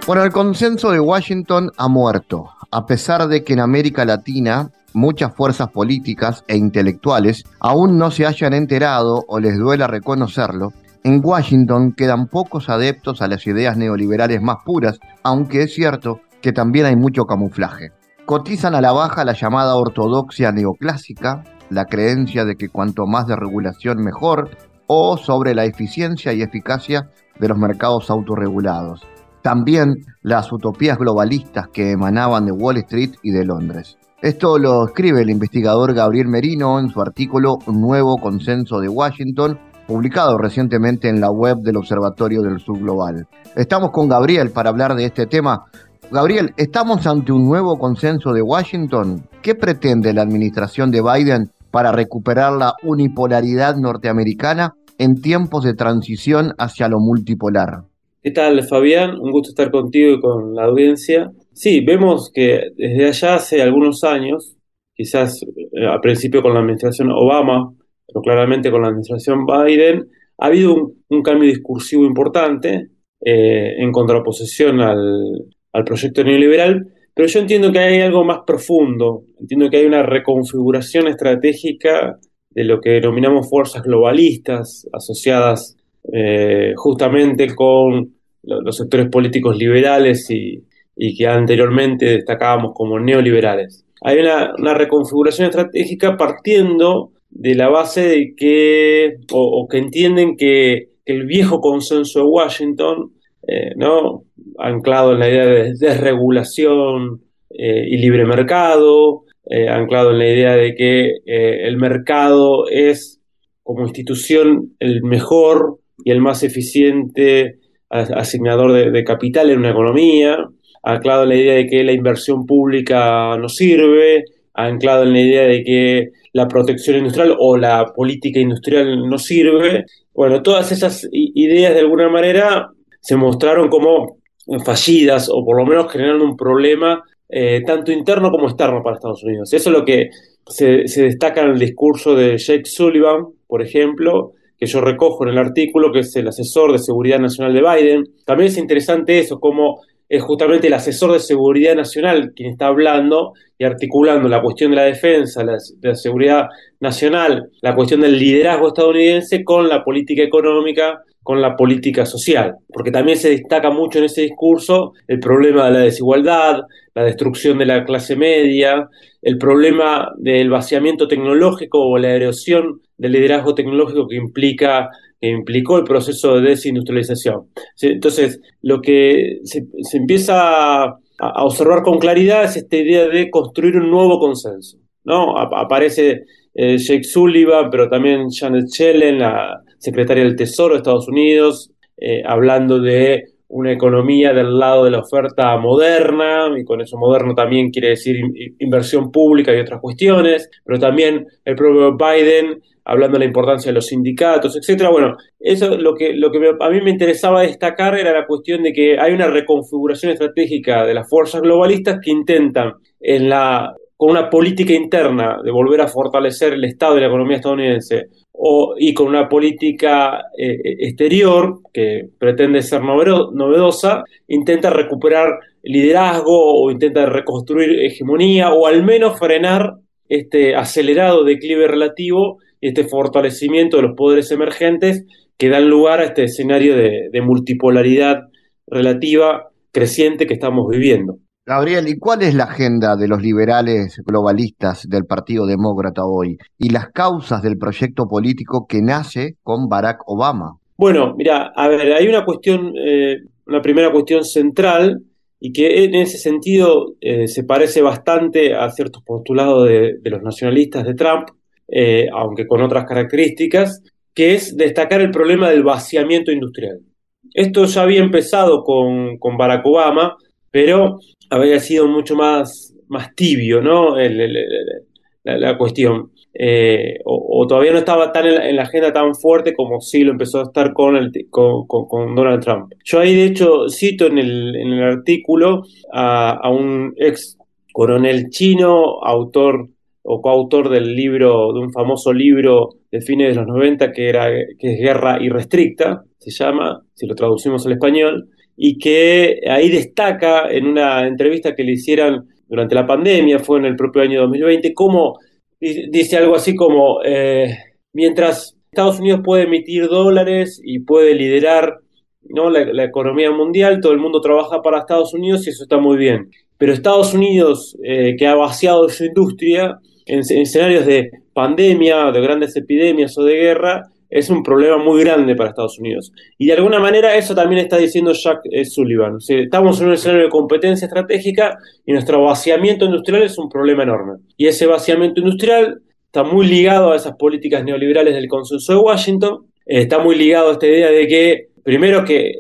Bueno, el consenso de Washington ha muerto, a pesar de que en América Latina muchas fuerzas políticas e intelectuales aún no se hayan enterado o les duela reconocerlo, en Washington quedan pocos adeptos a las ideas neoliberales más puras, aunque es cierto que también hay mucho camuflaje. Cotizan a la baja la llamada ortodoxia neoclásica, la creencia de que cuanto más de regulación mejor, o sobre la eficiencia y eficacia de los mercados autorregulados. También las utopías globalistas que emanaban de Wall Street y de Londres. Esto lo escribe el investigador Gabriel Merino en su artículo Nuevo Consenso de Washington, publicado recientemente en la web del Observatorio del Sur Global. Estamos con Gabriel para hablar de este tema. Gabriel, ¿estamos ante un nuevo consenso de Washington? ¿Qué pretende la administración de Biden para recuperar la unipolaridad norteamericana en tiempos de transición hacia lo multipolar? ¿Qué tal, Fabián? Un gusto estar contigo y con la audiencia. Sí, vemos que desde allá hace algunos años, quizás eh, a principio con la administración Obama, pero claramente con la administración Biden, ha habido un, cambio discursivo importante eh, en contraposición al, al proyecto neoliberal, pero yo entiendo que hay algo más profundo, entiendo que hay una reconfiguración estratégica de lo que denominamos fuerzas globalistas asociadas eh, justamente con los sectores políticos liberales y, que anteriormente destacábamos como neoliberales. Hay una, reconfiguración estratégica partiendo de la base de que, o, que entienden que, el viejo consenso de Washington, eh, ¿no? anclado en la idea de desregulación eh, y libre mercado, anclado en la idea de que el mercado es como institución el mejor y el más eficiente asignador de, capital en una economía, anclado en la idea de que la inversión pública no sirve, anclado en la idea de que la protección industrial o la política industrial no sirve. Bueno, todas esas ideas de alguna manera se mostraron como fallidas o por lo menos generando un problema eh, tanto interno como externo para Estados Unidos. Eso es lo que se, se destaca en el discurso de Jake Sullivan, por ejemplo, que yo recojo en el artículo, que es el asesor de seguridad nacional de Biden. También es interesante eso, cómo es justamente el asesor de seguridad nacional quien está hablando y articulando la cuestión de la defensa, la, de la seguridad nacional, la cuestión del liderazgo estadounidense con la política económica, con la política social, porque también se destaca mucho en ese discurso el problema de la desigualdad, la destrucción de la clase media, el problema del vaciamiento tecnológico o la erosión del liderazgo tecnológico que implica implicó el proceso de desindustrialización. Entonces, lo que se, empieza a, observar con claridad es esta idea de construir un nuevo consenso. ¿no? aparece eh, Jake Sullivan, pero también Janet Yellen, la secretaria del Tesoro de Estados Unidos, eh, hablando de una economía del lado de la oferta moderna, y con eso moderno también quiere decir inversión pública y otras cuestiones, pero también el propio Biden hablando de la importancia de los sindicatos, etcétera. Bueno, eso lo que, lo que a mí me interesaba destacar era la cuestión de que hay una reconfiguración estratégica de las fuerzas globalistas que intentan en la con una política interna de volver a fortalecer el Estado y la economía estadounidense, o, y con una política eh, exterior que pretende ser novedosa, intenta recuperar liderazgo o intenta reconstruir hegemonía o al menos frenar este acelerado declive relativo y este fortalecimiento de los poderes emergentes que dan lugar a este escenario de multipolaridad relativa creciente que estamos viviendo. Gabriel, ¿y cuál es la agenda de los liberales globalistas del Partido Demócrata hoy y las causas del proyecto político que nace con Barack Obama? Bueno, mira, a ver, hay una cuestión, eh, una primera cuestión central y que en ese sentido eh, se parece bastante a ciertos postulados de, los nacionalistas de Trump, eh, aunque con otras características, que es destacar el problema del vaciamiento industrial. Esto ya había empezado con, con Barack Obama, pero había sido mucho más, más tibio, ¿no? la, cuestión. Eh, o, todavía no estaba tan en la, agenda tan fuerte como sí lo empezó a estar con, Donald Trump. Yo ahí de hecho cito en el, en el artículo a, un ex coronel chino, autor o coautor del libro, de un famoso libro de fines de los 90 que, era, que es Guerra Irrestricta, se llama, si lo traducimos al español, y que ahí destaca en una entrevista que le hicieron durante la pandemia, fue en el propio año 2020, como dice algo así como, eh, mientras Estados Unidos puede emitir dólares y puede liderar ¿no? La, economía mundial, todo el mundo trabaja para Estados Unidos y eso está muy bien. Pero Estados Unidos, eh, que ha vaciado su industria en, escenarios de pandemia, de grandes epidemias o de guerra, es un problema muy grande para Estados Unidos. Y de alguna manera eso también está diciendo Jack eh, Sullivan. estamos en un escenario de competencia estratégica y nuestro vaciamiento industrial es un problema enorme. Y ese vaciamiento industrial está muy ligado a esas políticas neoliberales del consenso de Washington, eh, está muy ligado a esta idea de que primero que eh,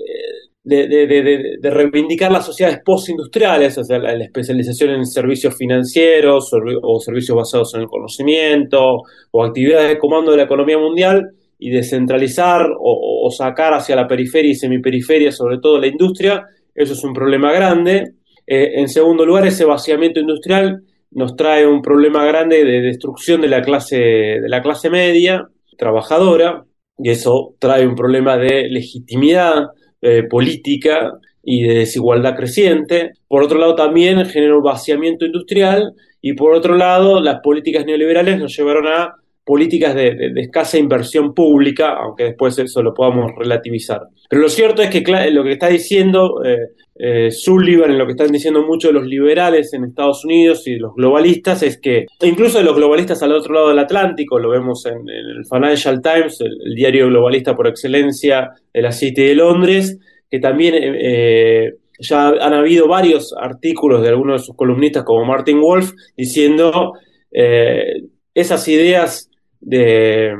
de, reivindicar las sociedades postindustriales, o sea, la, especialización en servicios financieros o, servicios basados en el conocimiento o actividades de comando de la economía mundial y descentralizar o, sacar hacia la periferia y semiperiferia, sobre todo la industria, eso es un problema grande. Eh, en segundo lugar, ese vaciamiento industrial nos trae un problema grande de destrucción de la clase, de la clase media, trabajadora, y eso trae un problema de legitimidad eh, política y de desigualdad creciente. Por otro lado, también genera un vaciamiento industrial y por otro lado, las políticas neoliberales nos llevaron a políticas de, escasa inversión pública, aunque después eso lo podamos relativizar. Pero lo cierto es que lo que está diciendo eh, eh, Sullivan, lo que están diciendo muchos de los liberales en Estados Unidos y los globalistas, es que incluso de los globalistas al otro lado del Atlántico, lo vemos en, el Financial Times, el, diario globalista por excelencia de la City de Londres, que también eh, eh, ya han habido varios artículos de algunos de sus columnistas como Martin Wolf diciendo esas ideas de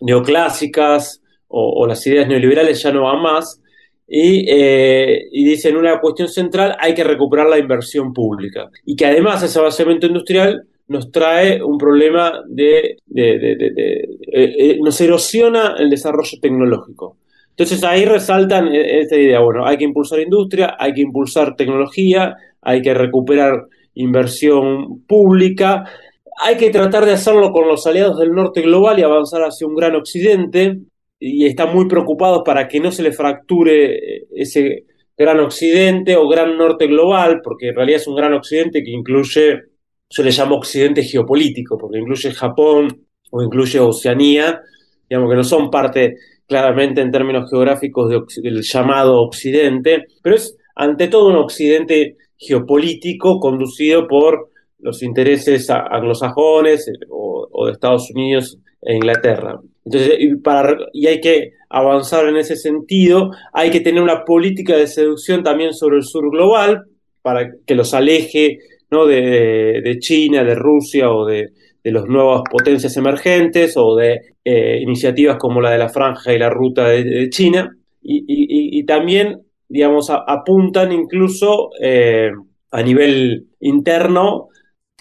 neoclásicas o, las ideas neoliberales ya no van más, y, eh, y dicen una cuestión central, hay que recuperar la inversión pública. Y que además ese basamiento industrial nos trae un problema de, eh, eh, nos erosiona el desarrollo tecnológico. Entonces ahí resaltan esta idea, bueno, hay que impulsar industria, hay que impulsar tecnología, hay que recuperar inversión pública, hay que tratar de hacerlo con los aliados del norte global y avanzar hacia un gran occidente, y están muy preocupados para que no se le fracture eh, ese gran occidente o gran norte global, porque en realidad es un gran occidente que incluye, yo le llamo occidente geopolítico, porque incluye Japón o incluye Oceanía, digamos que no son parte claramente en términos geográficos del llamado occidente, pero es ante todo un occidente geopolítico conducido por los intereses anglosajones eh, o de Estados Unidos e Inglaterra. Entonces, y, para, y hay que avanzar en ese sentido, hay que tener una política de seducción también sobre el sur global para que los aleje ¿no? de, China, de Rusia o de, las nuevas potencias emergentes o de eh, iniciativas como la de la franja y la ruta de, China. Y, también, digamos, apuntan incluso eh, a nivel interno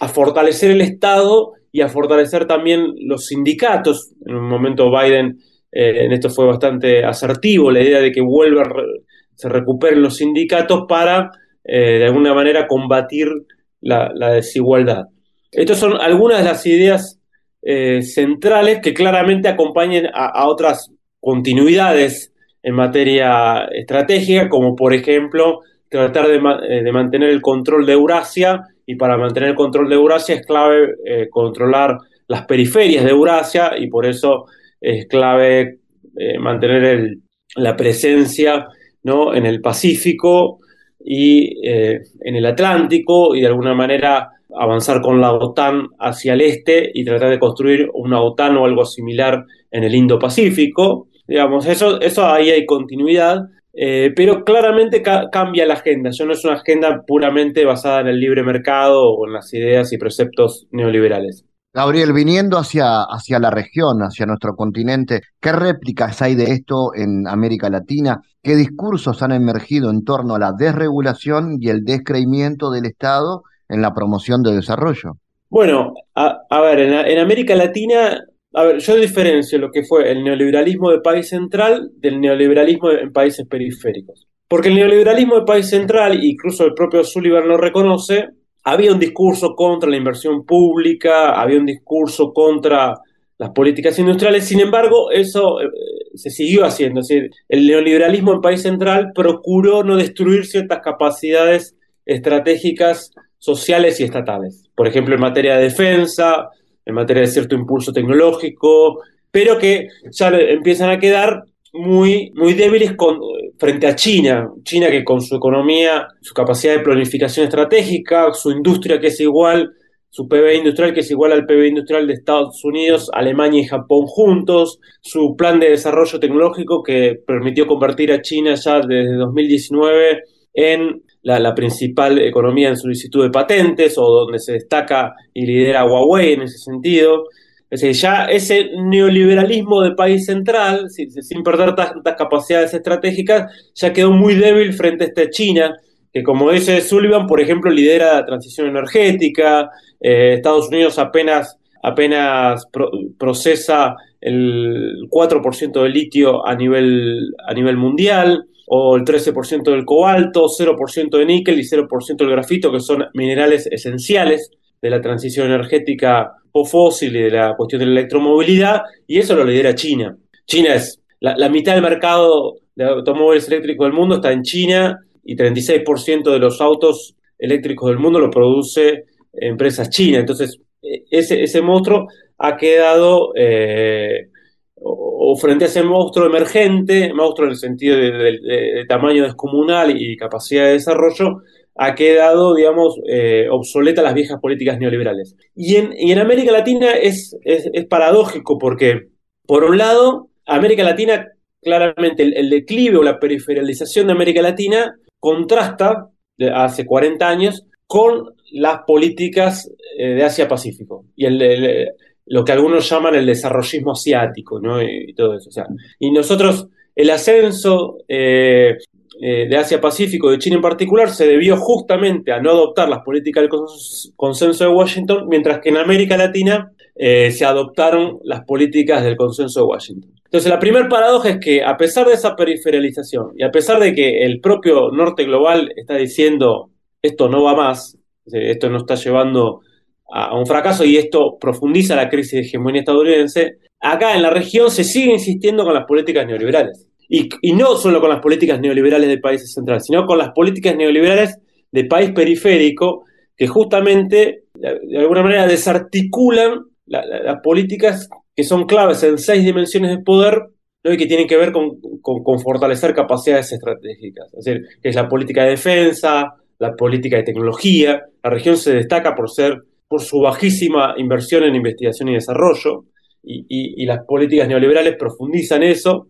a fortalecer el Estado y a fortalecer también los sindicatos. En un momento Biden eh, en esto fue bastante asertivo, la idea de que vuelvan, se recuperen los sindicatos para, eh, de alguna manera, combatir la, desigualdad. Estas son algunas de las ideas eh, centrales que claramente acompañan a, otras continuidades en materia estratégica, como por ejemplo tratar de, de mantener el control de Eurasia y para mantener el control de Eurasia es clave eh, controlar las periferias de Eurasia y por eso es clave eh, mantener la presencia ¿no? en el Pacífico y eh, en el Atlántico y de alguna manera avanzar con la OTAN hacia el este y tratar de construir una OTAN o algo similar en el Indo-Pacífico. Digamos, eso, eso ahí hay continuidad, eh, pero claramente cambia la agenda, ya no es una agenda puramente basada en el libre mercado o en las ideas y preceptos neoliberales. Gabriel, viniendo hacia, hacia la región, hacia nuestro continente, ¿qué réplicas hay de esto en América Latina? ¿Qué discursos han emergido en torno a la desregulación y el descreimiento del Estado en la promoción de desarrollo? Bueno, a, ver, en América Latina a ver, yo diferencio lo que fue el neoliberalismo de país central del neoliberalismo en países periféricos. Porque el neoliberalismo de país central, incluso el propio Sullivan lo reconoce, había un discurso contra la inversión pública, había un discurso contra las políticas industriales, sin embargo, eso, eh, se siguió haciendo. Es decir, el neoliberalismo en país central procuró no destruir ciertas capacidades estratégicas sociales y estatales. Por ejemplo, en materia de defensa, en materia de cierto impulso tecnológico, pero que ya empiezan a quedar muy, muy débiles con, frente a China. China que con su economía, su capacidad de planificación estratégica, su industria que es igual, su PBI industrial que es igual al PBI industrial de Estados Unidos, Alemania y Japón juntos, su plan de desarrollo tecnológico que permitió convertir a China ya desde 2019 en la, principal economía en solicitud de patentes o donde se destaca y lidera Huawei en ese sentido. Es decir, ya ese neoliberalismo de país central, sin, perder tantas capacidades estratégicas, ya quedó muy débil frente a esta China, que como dice Sullivan, por ejemplo, lidera la transición energética, eh, Estados Unidos apenas, apenas procesa el 4% de litio a nivel, a nivel mundial, o el 13% del cobalto, 0% de níquel y 0% del grafito, que son minerales esenciales de la transición energética fósil y de la cuestión de la electromovilidad, y eso lo lidera China. China es la, mitad del mercado de automóviles eléctricos del mundo está en China y 36% de los autos eléctricos del mundo lo produce empresas chinas. Entonces, e, ese, ese monstruo ha quedado, eh, o, frente a ese monstruo emergente, monstruo en el sentido de tamaño descomunal y capacidad de desarrollo, ha quedado, digamos, eh, obsoleta las viejas políticas neoliberales. Y en, América Latina es, es, paradójico porque, por un lado, América Latina, claramente el, declive o la periferialización de América Latina contrasta hace 40 años con las políticas eh, de Asia-Pacífico y el, lo que algunos llaman el desarrollismo asiático, ¿no? Y, todo eso. O sea, y nosotros, el ascenso eh, eh, de Asia-Pacífico, de China en particular, se debió justamente a no adoptar las políticas del consenso de Washington, mientras que en América Latina eh, se adoptaron las políticas del consenso de Washington. Entonces, la primera paradoja es que a pesar de esa periferialización y a pesar de que el propio norte global está diciendo esto no va más, esto nos está llevando a un fracaso y esto profundiza la crisis de hegemonía estadounidense, acá en la región se sigue insistiendo con las políticas neoliberales. Y, no solo con las políticas neoliberales de países centrales, sino con las políticas neoliberales de país periférico que justamente, de, alguna manera, desarticulan las políticas que son claves en seis dimensiones de poder y que tienen que ver con, con, fortalecer capacidades estratégicas. Es decir, que es la política de defensa, la política de tecnología. La región se destaca por ser por su bajísima inversión en investigación y desarrollo y, las políticas neoliberales profundizan eso,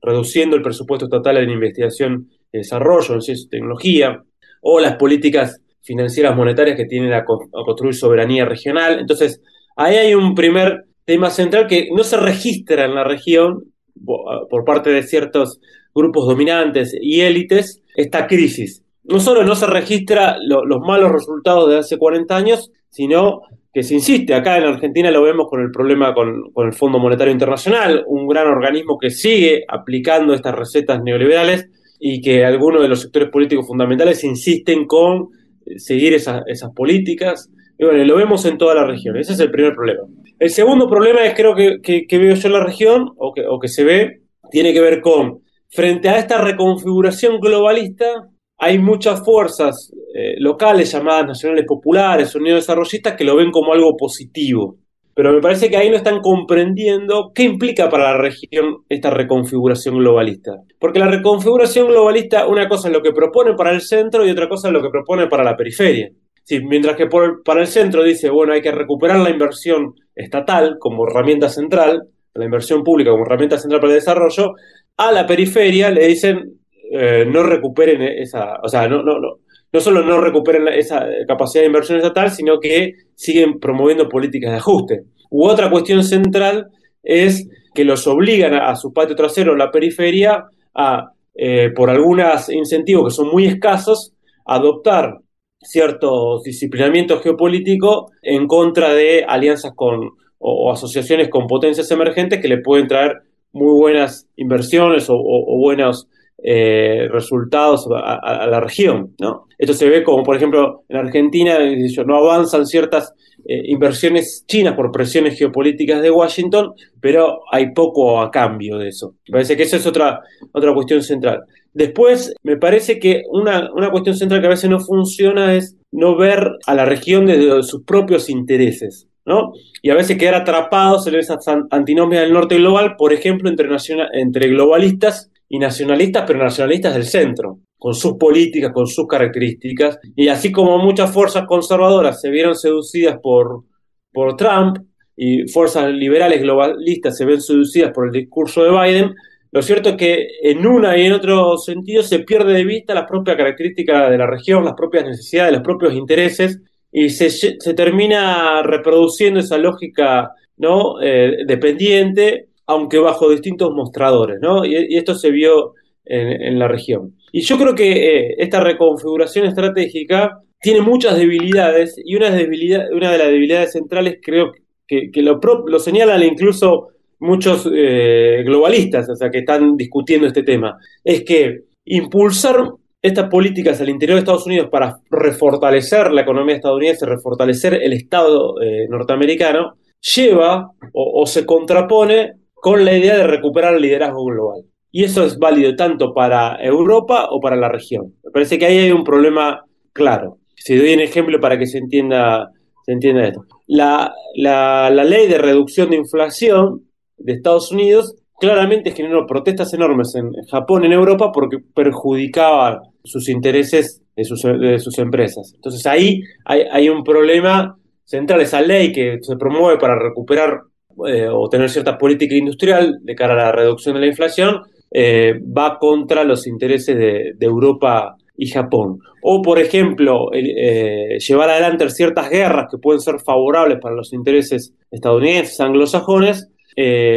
reduciendo el presupuesto estatal en investigación y desarrollo, en ciencia y tecnología, o las políticas financieras monetarias que tienen a, construir soberanía regional. Entonces, ahí hay un primer tema central que no se registra en la región por parte de ciertos grupos dominantes y élites esta crisis. No solo no se registra los malos resultados de hace 40 años, sino que se insiste. Acá en Argentina lo vemos con el problema con, el Fondo Monetario Internacional, un gran organismo que sigue aplicando estas recetas neoliberales y que algunos de los sectores políticos fundamentales insisten con seguir esas políticas. Y bueno, lo vemos en toda la región. Ese es el primer problema. El segundo problema es creo que, que, veo yo en la región, o que, o que se ve, tiene que ver con, frente a esta reconfiguración globalista, hay muchas fuerzas eh, locales llamadas nacionales populares o neodesarrollistas que lo ven como algo positivo. Pero me parece que ahí no están comprendiendo qué implica para la región esta reconfiguración globalista. Porque la reconfiguración globalista, una cosa es lo que propone para el centro y otra cosa es lo que propone para la periferia. Sí, mientras que para el centro dice, bueno, hay que recuperar la inversión estatal como herramienta central, la inversión pública como herramienta central para el desarrollo, a la periferia le dicen, eh, no recuperen esa, o sea, no, no, no, no solo no recuperen esa capacidad de inversión estatal, sino que siguen promoviendo políticas de ajuste. U otra cuestión central es que los obligan a, su patio trasero, la periferia, a, eh, por algunos incentivos que son muy escasos, adoptar ciertos disciplinamientos geopolíticos en contra de alianzas con o, asociaciones con potencias emergentes que le pueden traer muy buenas inversiones o, buenos eh, resultados a, la región. ¿no? Esto se ve como, por ejemplo, en Argentina no avanzan ciertas eh, inversiones chinas por presiones geopolíticas de Washington, pero hay poco a cambio de eso. Me parece que esa es otra, otra cuestión central. Después, me parece que una, una cuestión central que a veces no funciona es no ver a la región desde sus propios intereses. ¿no? Y a veces quedar atrapados en esa antinomia del norte global, por ejemplo, entre, entre globalistas y nacionalistas, pero nacionalistas del centro, con sus políticas, con sus características. Y así como muchas fuerzas conservadoras se vieron seducidas por, por Trump y fuerzas liberales globalistas se ven seducidas por el discurso de Biden, lo cierto es que en una y en otro sentido se pierde de vista las propias características de la región, las propias necesidades, los propios intereses, y se, se termina reproduciendo esa lógica ¿no? Eh, dependiente aunque bajo distintos mostradores, ¿no? Y, esto se vio en, la región. Y yo creo que eh, esta reconfiguración estratégica tiene muchas debilidades y una, debilidad, una de las debilidades centrales creo que, lo, lo, señalan incluso muchos eh, globalistas, o sea, que están discutiendo este tema, es que impulsar estas políticas al interior de Estados Unidos para refortalecer la economía estadounidense, refortalecer el Estado eh, norteamericano, lleva o, se contrapone con la idea de recuperar el liderazgo global. Y eso es válido tanto para Europa o para la región. Me parece que ahí hay un problema claro. Si doy un ejemplo para que se entienda, se entienda esto. La, la, ley de reducción de inflación de Estados Unidos claramente generó protestas enormes en Japón en Europa porque perjudicaba sus intereses de sus, de sus empresas. Entonces ahí hay, hay, un problema central. Esa ley que se promueve para recuperar eh, o tener cierta política industrial de cara a la reducción de la inflación, eh, va contra los intereses de, Europa y Japón. O, por ejemplo, eh, llevar adelante ciertas guerras que pueden ser favorables para los intereses estadounidenses, anglosajones,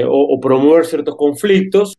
o, promover ciertos conflictos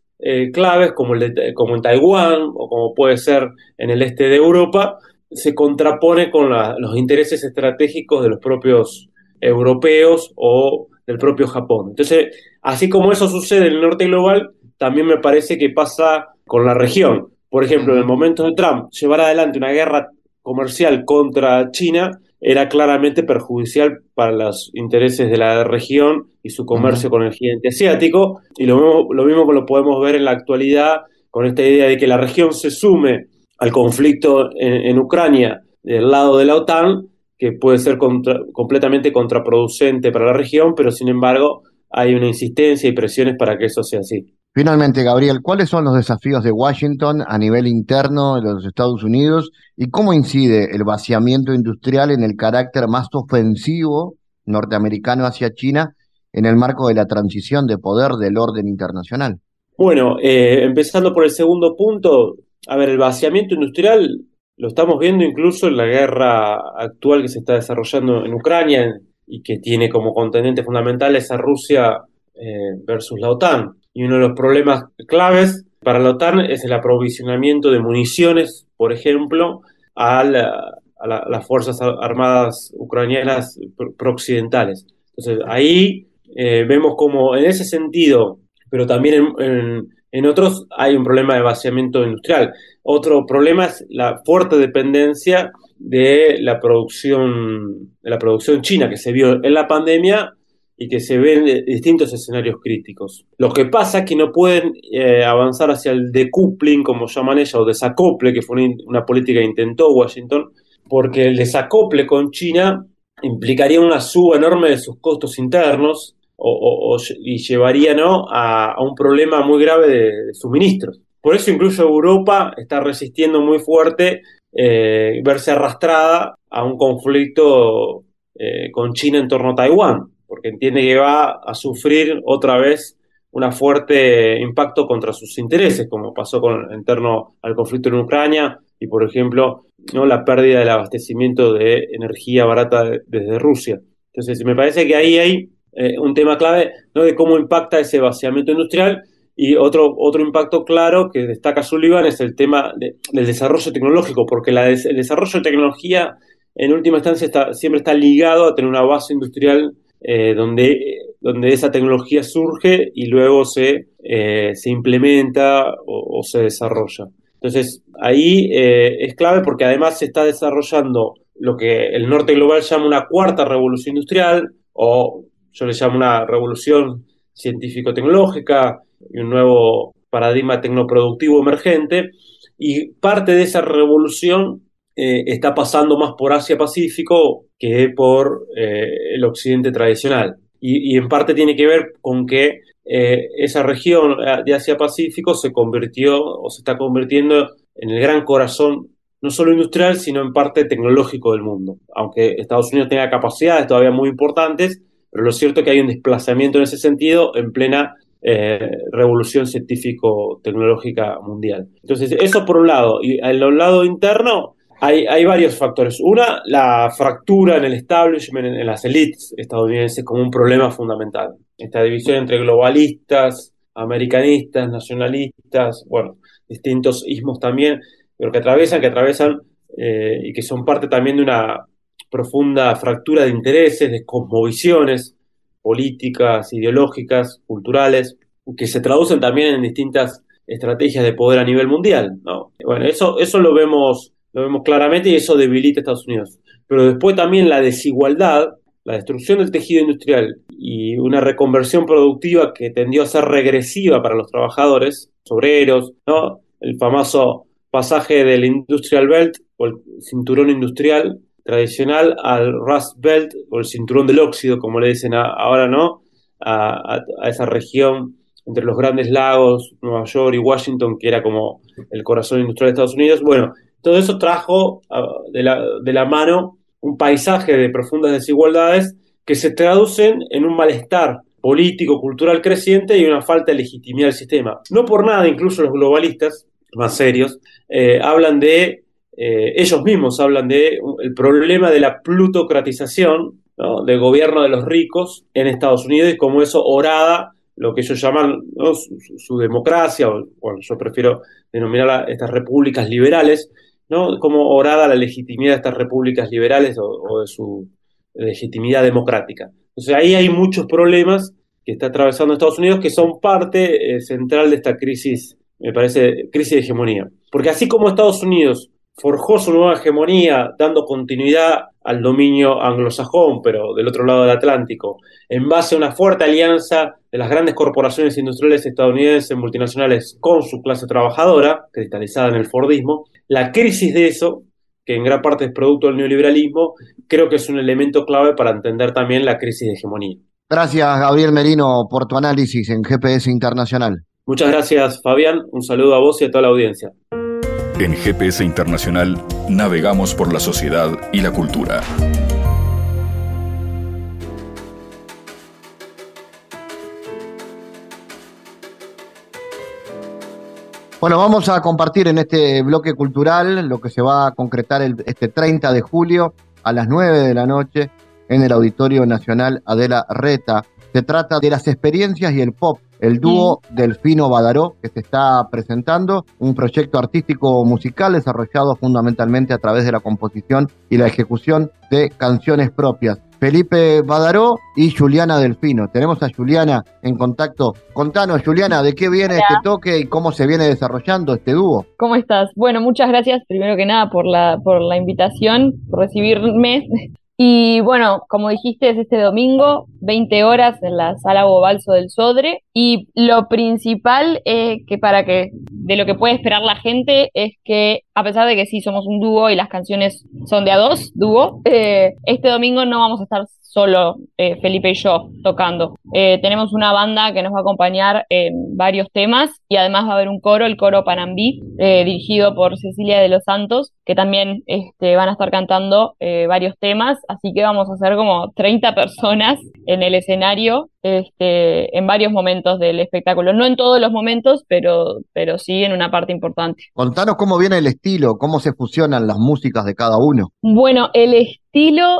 claves como, como en Taiwán o como puede ser en el este de Europa, se contrapone con los intereses estratégicos de los propios europeos o del propio Japón. Entonces, así como eso sucede en el norte global, también me parece que pasa con la región. Por ejemplo, en el momento de Trump, llevar adelante una guerra comercial contra China era claramente perjudicial para los intereses de la región y su comercio con el gigante asiático. Y lo mismo, lo mismo lo podemos ver en la actualidad con esta idea de que la región se sume al conflicto en Ucrania del lado de la OTAN que puede ser completamente contraproducente para la región, pero sin embargo hay una insistencia y presiones para que eso sea así. Finalmente, Gabriel, ¿cuáles son los desafíos de Washington a nivel interno de los Estados Unidos y cómo incide el vaciamiento industrial en el carácter más ofensivo norteamericano hacia China en el marco de la transición de poder del orden internacional? Bueno, eh, empezando por el segundo punto, a ver, el vaciamiento industrial lo estamos viendo incluso en la guerra actual que se está desarrollando en Ucrania y que tiene como contendiente fundamental esa Rusia eh, versus la OTAN. Y uno de los problemas claves para la OTAN es el aprovisionamiento de municiones, por ejemplo, a, las Fuerzas Armadas ucranianas prooccidentales. Entonces ahí eh, vemos como en ese sentido, pero también en en otros hay un problema de vaciamiento industrial. Otro problema es la fuerte dependencia de la producción, de la producción china que se vio en la pandemia y que se ve en distintos escenarios críticos. Lo que pasa es que no pueden eh, avanzar hacia el decoupling, como llaman ellos, o desacople, que fue una, política que intentó Washington, porque el desacople con China implicaría una suba enorme de sus costos internos, o, y llevaría ¿no? a, un problema muy grave de, suministros. Por eso incluso Europa está resistiendo muy fuerte eh, verse arrastrada a un conflicto eh, con China en torno a Taiwán, porque entiende que va a sufrir otra vez un fuerte impacto contra sus intereses, como pasó con en torno al conflicto en Ucrania y, por ejemplo, ¿no? la pérdida del abastecimiento de energía barata desde Rusia. Entonces, me parece que ahí hay eh, un tema clave ¿no? de cómo impacta ese vaciamiento industrial. Y otro, otro impacto claro que destaca Sullivan es el tema del desarrollo tecnológico, porque el desarrollo de tecnología en última instancia siempre está ligado a tener una base industrial eh, donde donde esa tecnología surge y luego se, eh, se implementa o, se desarrolla. Entonces, ahí eh, es clave porque además se está desarrollando lo que el norte global llama una cuarta revolución industrial, o yo le llamo una revolución científico-tecnológica y un nuevo paradigma tecnoproductivo emergente, y parte de esa revolución eh, está pasando más por Asia-Pacífico que por eh, el occidente tradicional. Y, en parte tiene que ver con que eh, esa región de Asia-Pacífico se convirtió o se está convirtiendo en el gran corazón no solo industrial, sino en parte tecnológico del mundo. Aunque Estados Unidos tenga capacidades todavía muy importantes, pero lo cierto es que hay un desplazamiento en ese sentido en plena eh, revolución científico-tecnológica mundial. Entonces, eso por un lado. Y al lado interno hay, hay, varios factores. Una, la fractura en el establishment, en, las élites estadounidenses, como un problema fundamental. Esta división entre globalistas, americanistas, nacionalistas, bueno, distintos ismos también, pero que atraviesan, que atraviesan eh, y que son parte también de una profunda fractura de intereses, de cosmovisiones políticas, ideológicas, culturales, que se traducen también en distintas estrategias de poder a nivel mundial. ¿no? Bueno, eso, eso lo, vemos, lo vemos claramente y eso debilita a Estados Unidos. Pero después también la desigualdad, la destrucción del tejido industrial y una reconversión productiva que tendió a ser regresiva para los trabajadores, obreros, ¿no? el famoso pasaje del Industrial Belt o el cinturón industrial tradicional al Rust Belt o el cinturón del óxido, como le dicen ahora, ¿no? A, esa región entre los grandes lagos, Nueva York y Washington, que era como el corazón industrial de Estados Unidos. Bueno, todo eso trajo de, la, mano un paisaje de profundas desigualdades que se traducen en un malestar político, cultural creciente y una falta de legitimidad del sistema. No por nada, incluso los globalistas más serios, eh, hablan de eh, ellos mismos hablan de problema de la plutocratización del gobierno de los ricos en Estados Unidos y cómo eso orada lo que ellos llaman su, democracia, o bueno, yo prefiero denominar estas repúblicas liberales, ¿no? como orada la legitimidad de estas repúblicas liberales o, de su legitimidad democrática. Entonces ahí hay muchos problemas que está atravesando Estados Unidos que son parte eh, central de esta crisis, me parece, crisis de hegemonía. Porque así como Estados Unidos forjó su nueva hegemonía dando continuidad al dominio anglosajón, pero del otro lado del Atlántico, en base a una fuerte alianza de las grandes corporaciones industriales estadounidenses multinacionales con su clase trabajadora, cristalizada en el Fordismo, la crisis de eso, que en gran parte es producto del neoliberalismo, creo que es un elemento clave para entender también la crisis de hegemonía. Gracias, Gabriel Merino, por tu análisis en GPS Internacional. Muchas gracias, Fabián. Un saludo a vos y a toda la audiencia. En GPS Internacional navegamos por la sociedad y la cultura. Bueno, vamos a compartir en este bloque cultural lo que se va a concretar este 30 de julio a las 9 de la noche en el Auditorio Nacional Adela Reta. Se trata de las experiencias y el pop el dúo Delfino Badaró, que se está presentando, un proyecto artístico musical desarrollado fundamentalmente a través de la composición y la ejecución de canciones propias. Felipe Badaró y Juliana Delfino. Tenemos a Juliana en contacto. Contanos, Juliana, ¿de qué viene este toque y cómo se viene desarrollando este dúo? ¿Cómo estás? Bueno, muchas gracias primero que nada por la, por la invitación, por recibirme. Y bueno, como dijiste, es este domingo, 20 horas en la sala Bobalso del Sodre. Y lo principal eh, que para que de lo que puede esperar la gente es que, a pesar de que sí somos un dúo y las canciones son de a dos, dúo, eh, este domingo no vamos a estar solo eh, Felipe y yo tocando. Eh, tenemos una banda que nos va a acompañar en varios temas y además va a haber un coro, el coro Panambí, eh, dirigido por Cecilia de los Santos, que también este, van a estar cantando varios temas, así que vamos a ser como 30 personas en el escenario este, en varios momentos del espectáculo. No en todos los momentos, pero, pero sí en una parte importante. Contanos cómo viene el estilo, cómo se fusionan las músicas de cada uno. Bueno, el estilo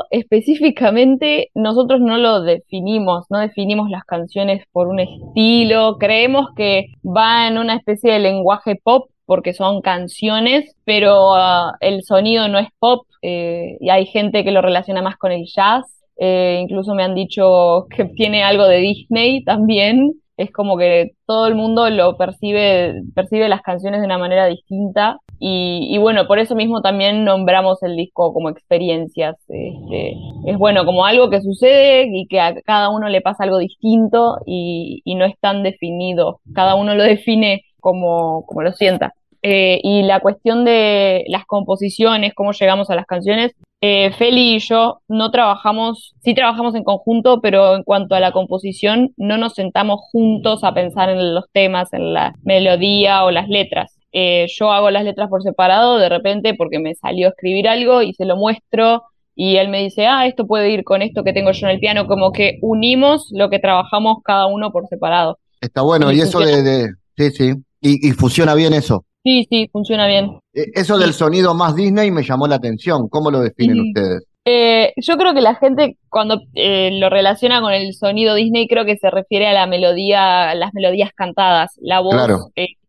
específicamente nosotros no lo definimos, no definimos las canciones por un estilo, creemos que va en una especie de lenguaje pop porque son canciones, pero ah, el sonido no es pop eh, y hay gente que lo relaciona más con el jazz eh, incluso me han dicho que tiene algo de Disney también. Es como que todo el mundo lo percibe, percibe las canciones de una manera distinta. Y, bueno, por eso mismo también nombramos el disco como experiencias. Este, es bueno, como algo que sucede y que a cada uno le pasa algo distinto y, no es tan definido. Cada uno lo define como, como lo sienta. Eh, y la cuestión de las composiciones, cómo llegamos a las canciones, eh, Feli y yo no trabajamos, sí trabajamos en conjunto, pero en cuanto a la composición, no nos sentamos juntos a pensar en los temas, en la melodía o las letras. Eh, yo hago las letras por separado de repente porque me salió a escribir algo y se lo muestro y él me dice, ah, esto puede ir con esto que tengo yo en el piano, como que unimos lo que trabajamos cada uno por separado. Está bueno, y, eso de, Sí, sí, y, y funciona bien eso. Sí, sí, funciona bien. Eh, eso del sonido más Disney me llamó la atención. ¿Cómo lo definen ustedes? Eh, yo creo que la gente cuando eh, lo relaciona con el sonido Disney creo que se refiere a la melodía, las melodías cantadas. La voz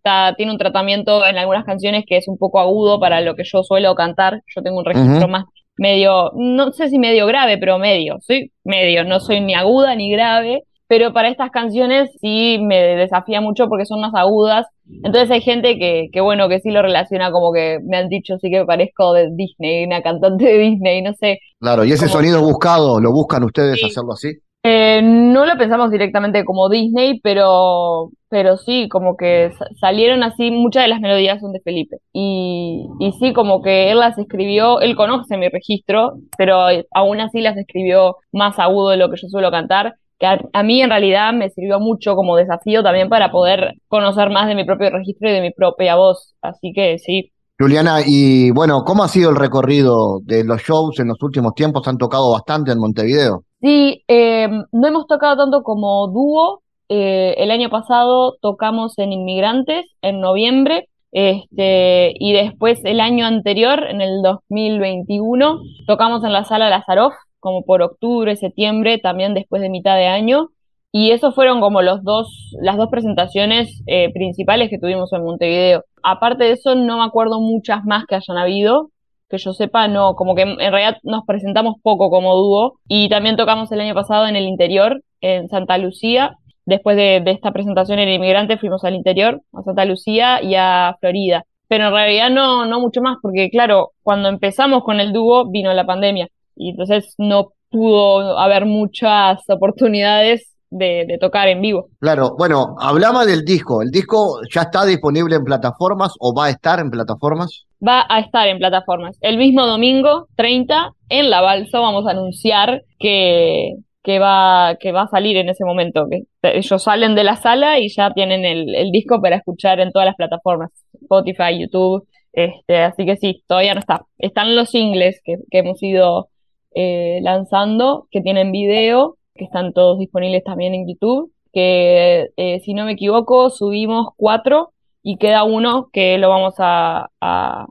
está, tiene un tratamiento en algunas canciones que es un poco agudo para lo que yo suelo cantar. Yo tengo un registro más medio, no sé si medio grave, pero medio. Soy medio, no soy ni aguda ni grave pero para estas canciones sí me desafía mucho porque son más agudas. Entonces hay gente que, que, bueno, que sí lo relaciona como que me han dicho sí que parezco de Disney, una cantante de Disney, no sé. Claro, y ese sonido buscado, ¿lo buscan ustedes hacerlo así? Eh, no lo pensamos directamente como Disney, pero, pero sí, como que salieron así, muchas de las melodías son de Felipe. Y, y sí, como que él las escribió, él conoce mi registro, pero aún así las escribió más agudo de lo que yo suelo cantar que a, mí en realidad me sirvió mucho como desafío también para poder conocer más de mi propio registro y de mi propia voz. Así que sí. Juliana, y bueno, ¿cómo ha sido el recorrido de los shows en los últimos tiempos? ¿Han tocado bastante en Montevideo? Sí, eh, no hemos tocado tanto como dúo. Eh, el año pasado tocamos en Inmigrantes en noviembre este, y después el año anterior, en el 2021, tocamos en la sala Lazaroff como por octubre, septiembre, también después de mitad de año. Y esos fueron como los dos, las dos presentaciones eh, principales que tuvimos en Montevideo. Aparte de eso, no me acuerdo muchas más que hayan habido. Que yo sepa, no, como que en realidad nos presentamos poco como dúo. Y también tocamos el año pasado en el interior, en Santa Lucía. Después de, esta presentación en Inmigrante fuimos al interior, a Santa Lucía y a Florida. Pero en realidad no, no mucho más, porque claro, cuando empezamos con el dúo vino la pandemia y entonces no pudo haber muchas oportunidades de, tocar en vivo. Claro, bueno, hablaba del disco. ¿El disco ya está disponible en plataformas o va a estar en plataformas? Va a estar en plataformas. El mismo domingo, 30, en La Balsa, vamos a anunciar que, que, va, que va a salir en ese momento. Que ellos salen de la sala y ya tienen el, el disco para escuchar en todas las plataformas. Spotify, YouTube. Este, así que sí, todavía no está. Están los singles que, que hemos ido eh, lanzando, que tienen video, que están todos disponibles también en YouTube, que eh, si no me equivoco subimos cuatro y queda uno que lo vamos a,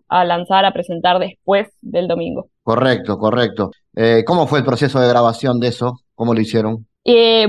lanzar, a presentar después del domingo. Correcto, correcto. Eh, ¿Cómo fue el proceso de grabación de eso? ¿Cómo lo hicieron?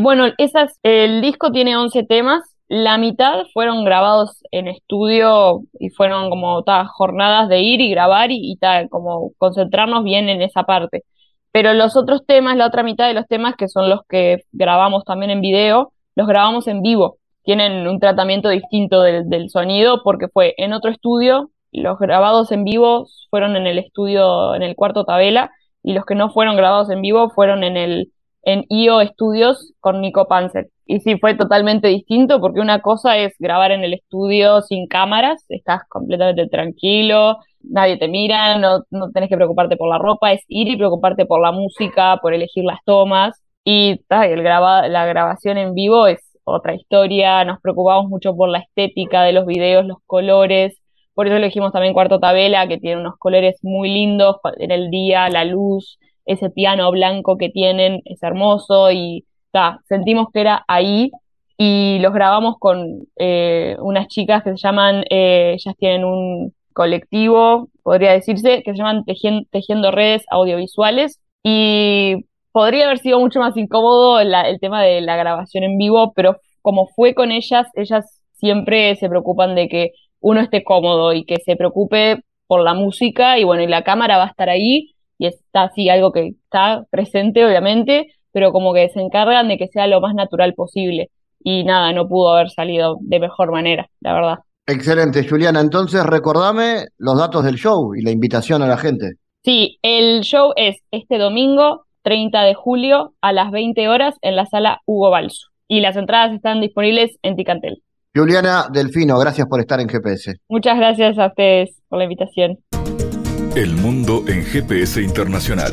bueno, esas, el disco tiene 11 temas, la mitad fueron grabados en estudio y fueron como tal jornadas de ir y grabar y, y tal, como concentrarnos bien en esa parte. Pero los otros temas, la otra mitad de los temas, que son los que grabamos también en video, los grabamos en vivo. Tienen un tratamiento distinto del, sonido porque fue en otro estudio. Los grabados en vivo fueron en el estudio, en el cuarto Tabela, y los que no fueron grabados en vivo fueron en el en IO Studios con Nico Panzer. Y sí, fue totalmente distinto porque una cosa es grabar en el estudio sin cámaras, estás completamente tranquilo, nadie te mira, no, no tenés que preocuparte por la ropa, es ir y preocuparte por la música, por elegir las tomas. Y el graba, la grabación en vivo es otra historia, nos preocupamos mucho por la estética de los videos, los colores, por eso elegimos también Cuarto Tabela, que tiene unos colores muy lindos en el día, la luz, ese piano blanco que tienen es hermoso y sentimos que era ahí y los grabamos con eh, unas chicas que se llaman, eh, ellas tienen un colectivo, podría decirse, que se llaman Tejiendo, Redes Audiovisuales y podría haber sido mucho más incómodo el tema de la grabación en vivo, pero como fue con ellas, ellas siempre se preocupan de que uno esté cómodo y que se preocupe por la música y bueno, la cámara va a estar ahí y está así algo que está presente, obviamente, pero como que se encargan de que sea lo más natural posible. Y nada, no pudo haber salido de mejor manera, la verdad. Excelente, Juliana. Entonces, recordame los datos del show y la invitación a la gente. Sí, el show es este domingo, 30 de julio, a las 20 horas, en la sala Hugo Balso. Y las entradas están disponibles en Ticantel. Juliana Delfino, gracias por estar en GPS. Muchas gracias a ustedes por la invitación. El mundo en GPS Internacional.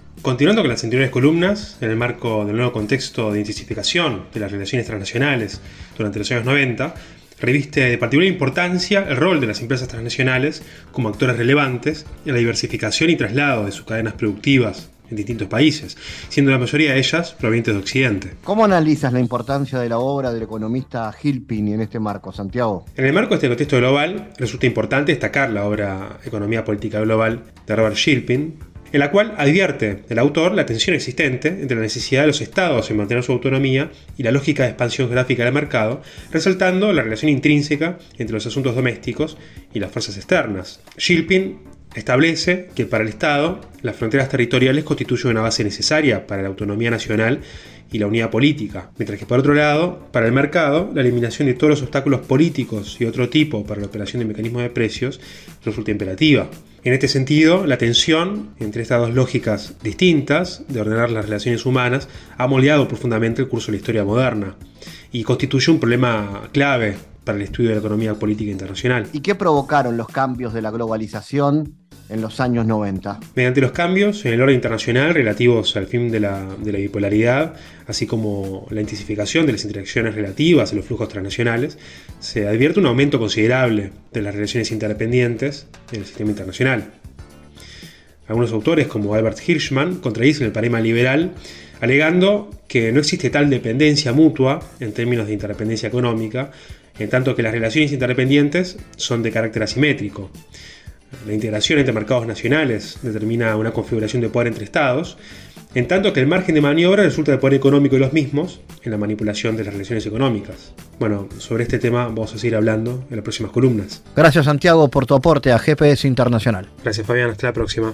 Continuando con las anteriores columnas, en el marco del nuevo contexto de intensificación de las relaciones transnacionales durante los años 90, reviste de particular importancia el rol de las empresas transnacionales como actores relevantes en la diversificación y traslado de sus cadenas productivas en distintos países, siendo la mayoría de ellas provenientes de Occidente. ¿Cómo analizas la importancia de la obra del economista Hilpin en este marco, Santiago? En el marco de este contexto global, resulta importante destacar la obra Economía Política Global de Robert Shilpin, en la cual advierte el autor la tensión existente entre la necesidad de los estados en mantener su autonomía y la lógica de expansión gráfica del mercado, resaltando la relación intrínseca entre los asuntos domésticos y las fuerzas externas. Shilpin establece que para el Estado las fronteras territoriales constituyen una base necesaria para la autonomía nacional y la unidad política, mientras que por otro lado, para el mercado, la eliminación de todos los obstáculos políticos y otro tipo para la operación de mecanismos de precios resulta imperativa. En este sentido, la tensión entre estas dos lógicas distintas de ordenar las relaciones humanas ha moldeado profundamente el curso de la historia moderna y constituye un problema clave para el estudio de la economía política internacional. ¿Y qué provocaron los cambios de la globalización en los años 90? Mediante los cambios en el orden internacional relativos al fin de la, bipolaridad, así como la intensificación de las interacciones relativas a los flujos transnacionales, se advierte un aumento considerable de las relaciones interdependientes en el sistema internacional. Algunos autores, como Albert Hirschman, contradicen el paradigma liberal, alegando que no existe tal dependencia mutua en términos de interdependencia económica, en tanto que las relaciones interdependientes son de carácter asimétrico. La integración entre mercados nacionales determina una configuración de poder entre estados, en tanto que el margen de maniobra resulta del poder económico de los mismos en la manipulación de las relaciones económicas. Bueno, sobre este tema vamos a seguir hablando en las próximas columnas. Gracias Santiago por tu aporte a GPS Internacional. Gracias Fabián, hasta la próxima.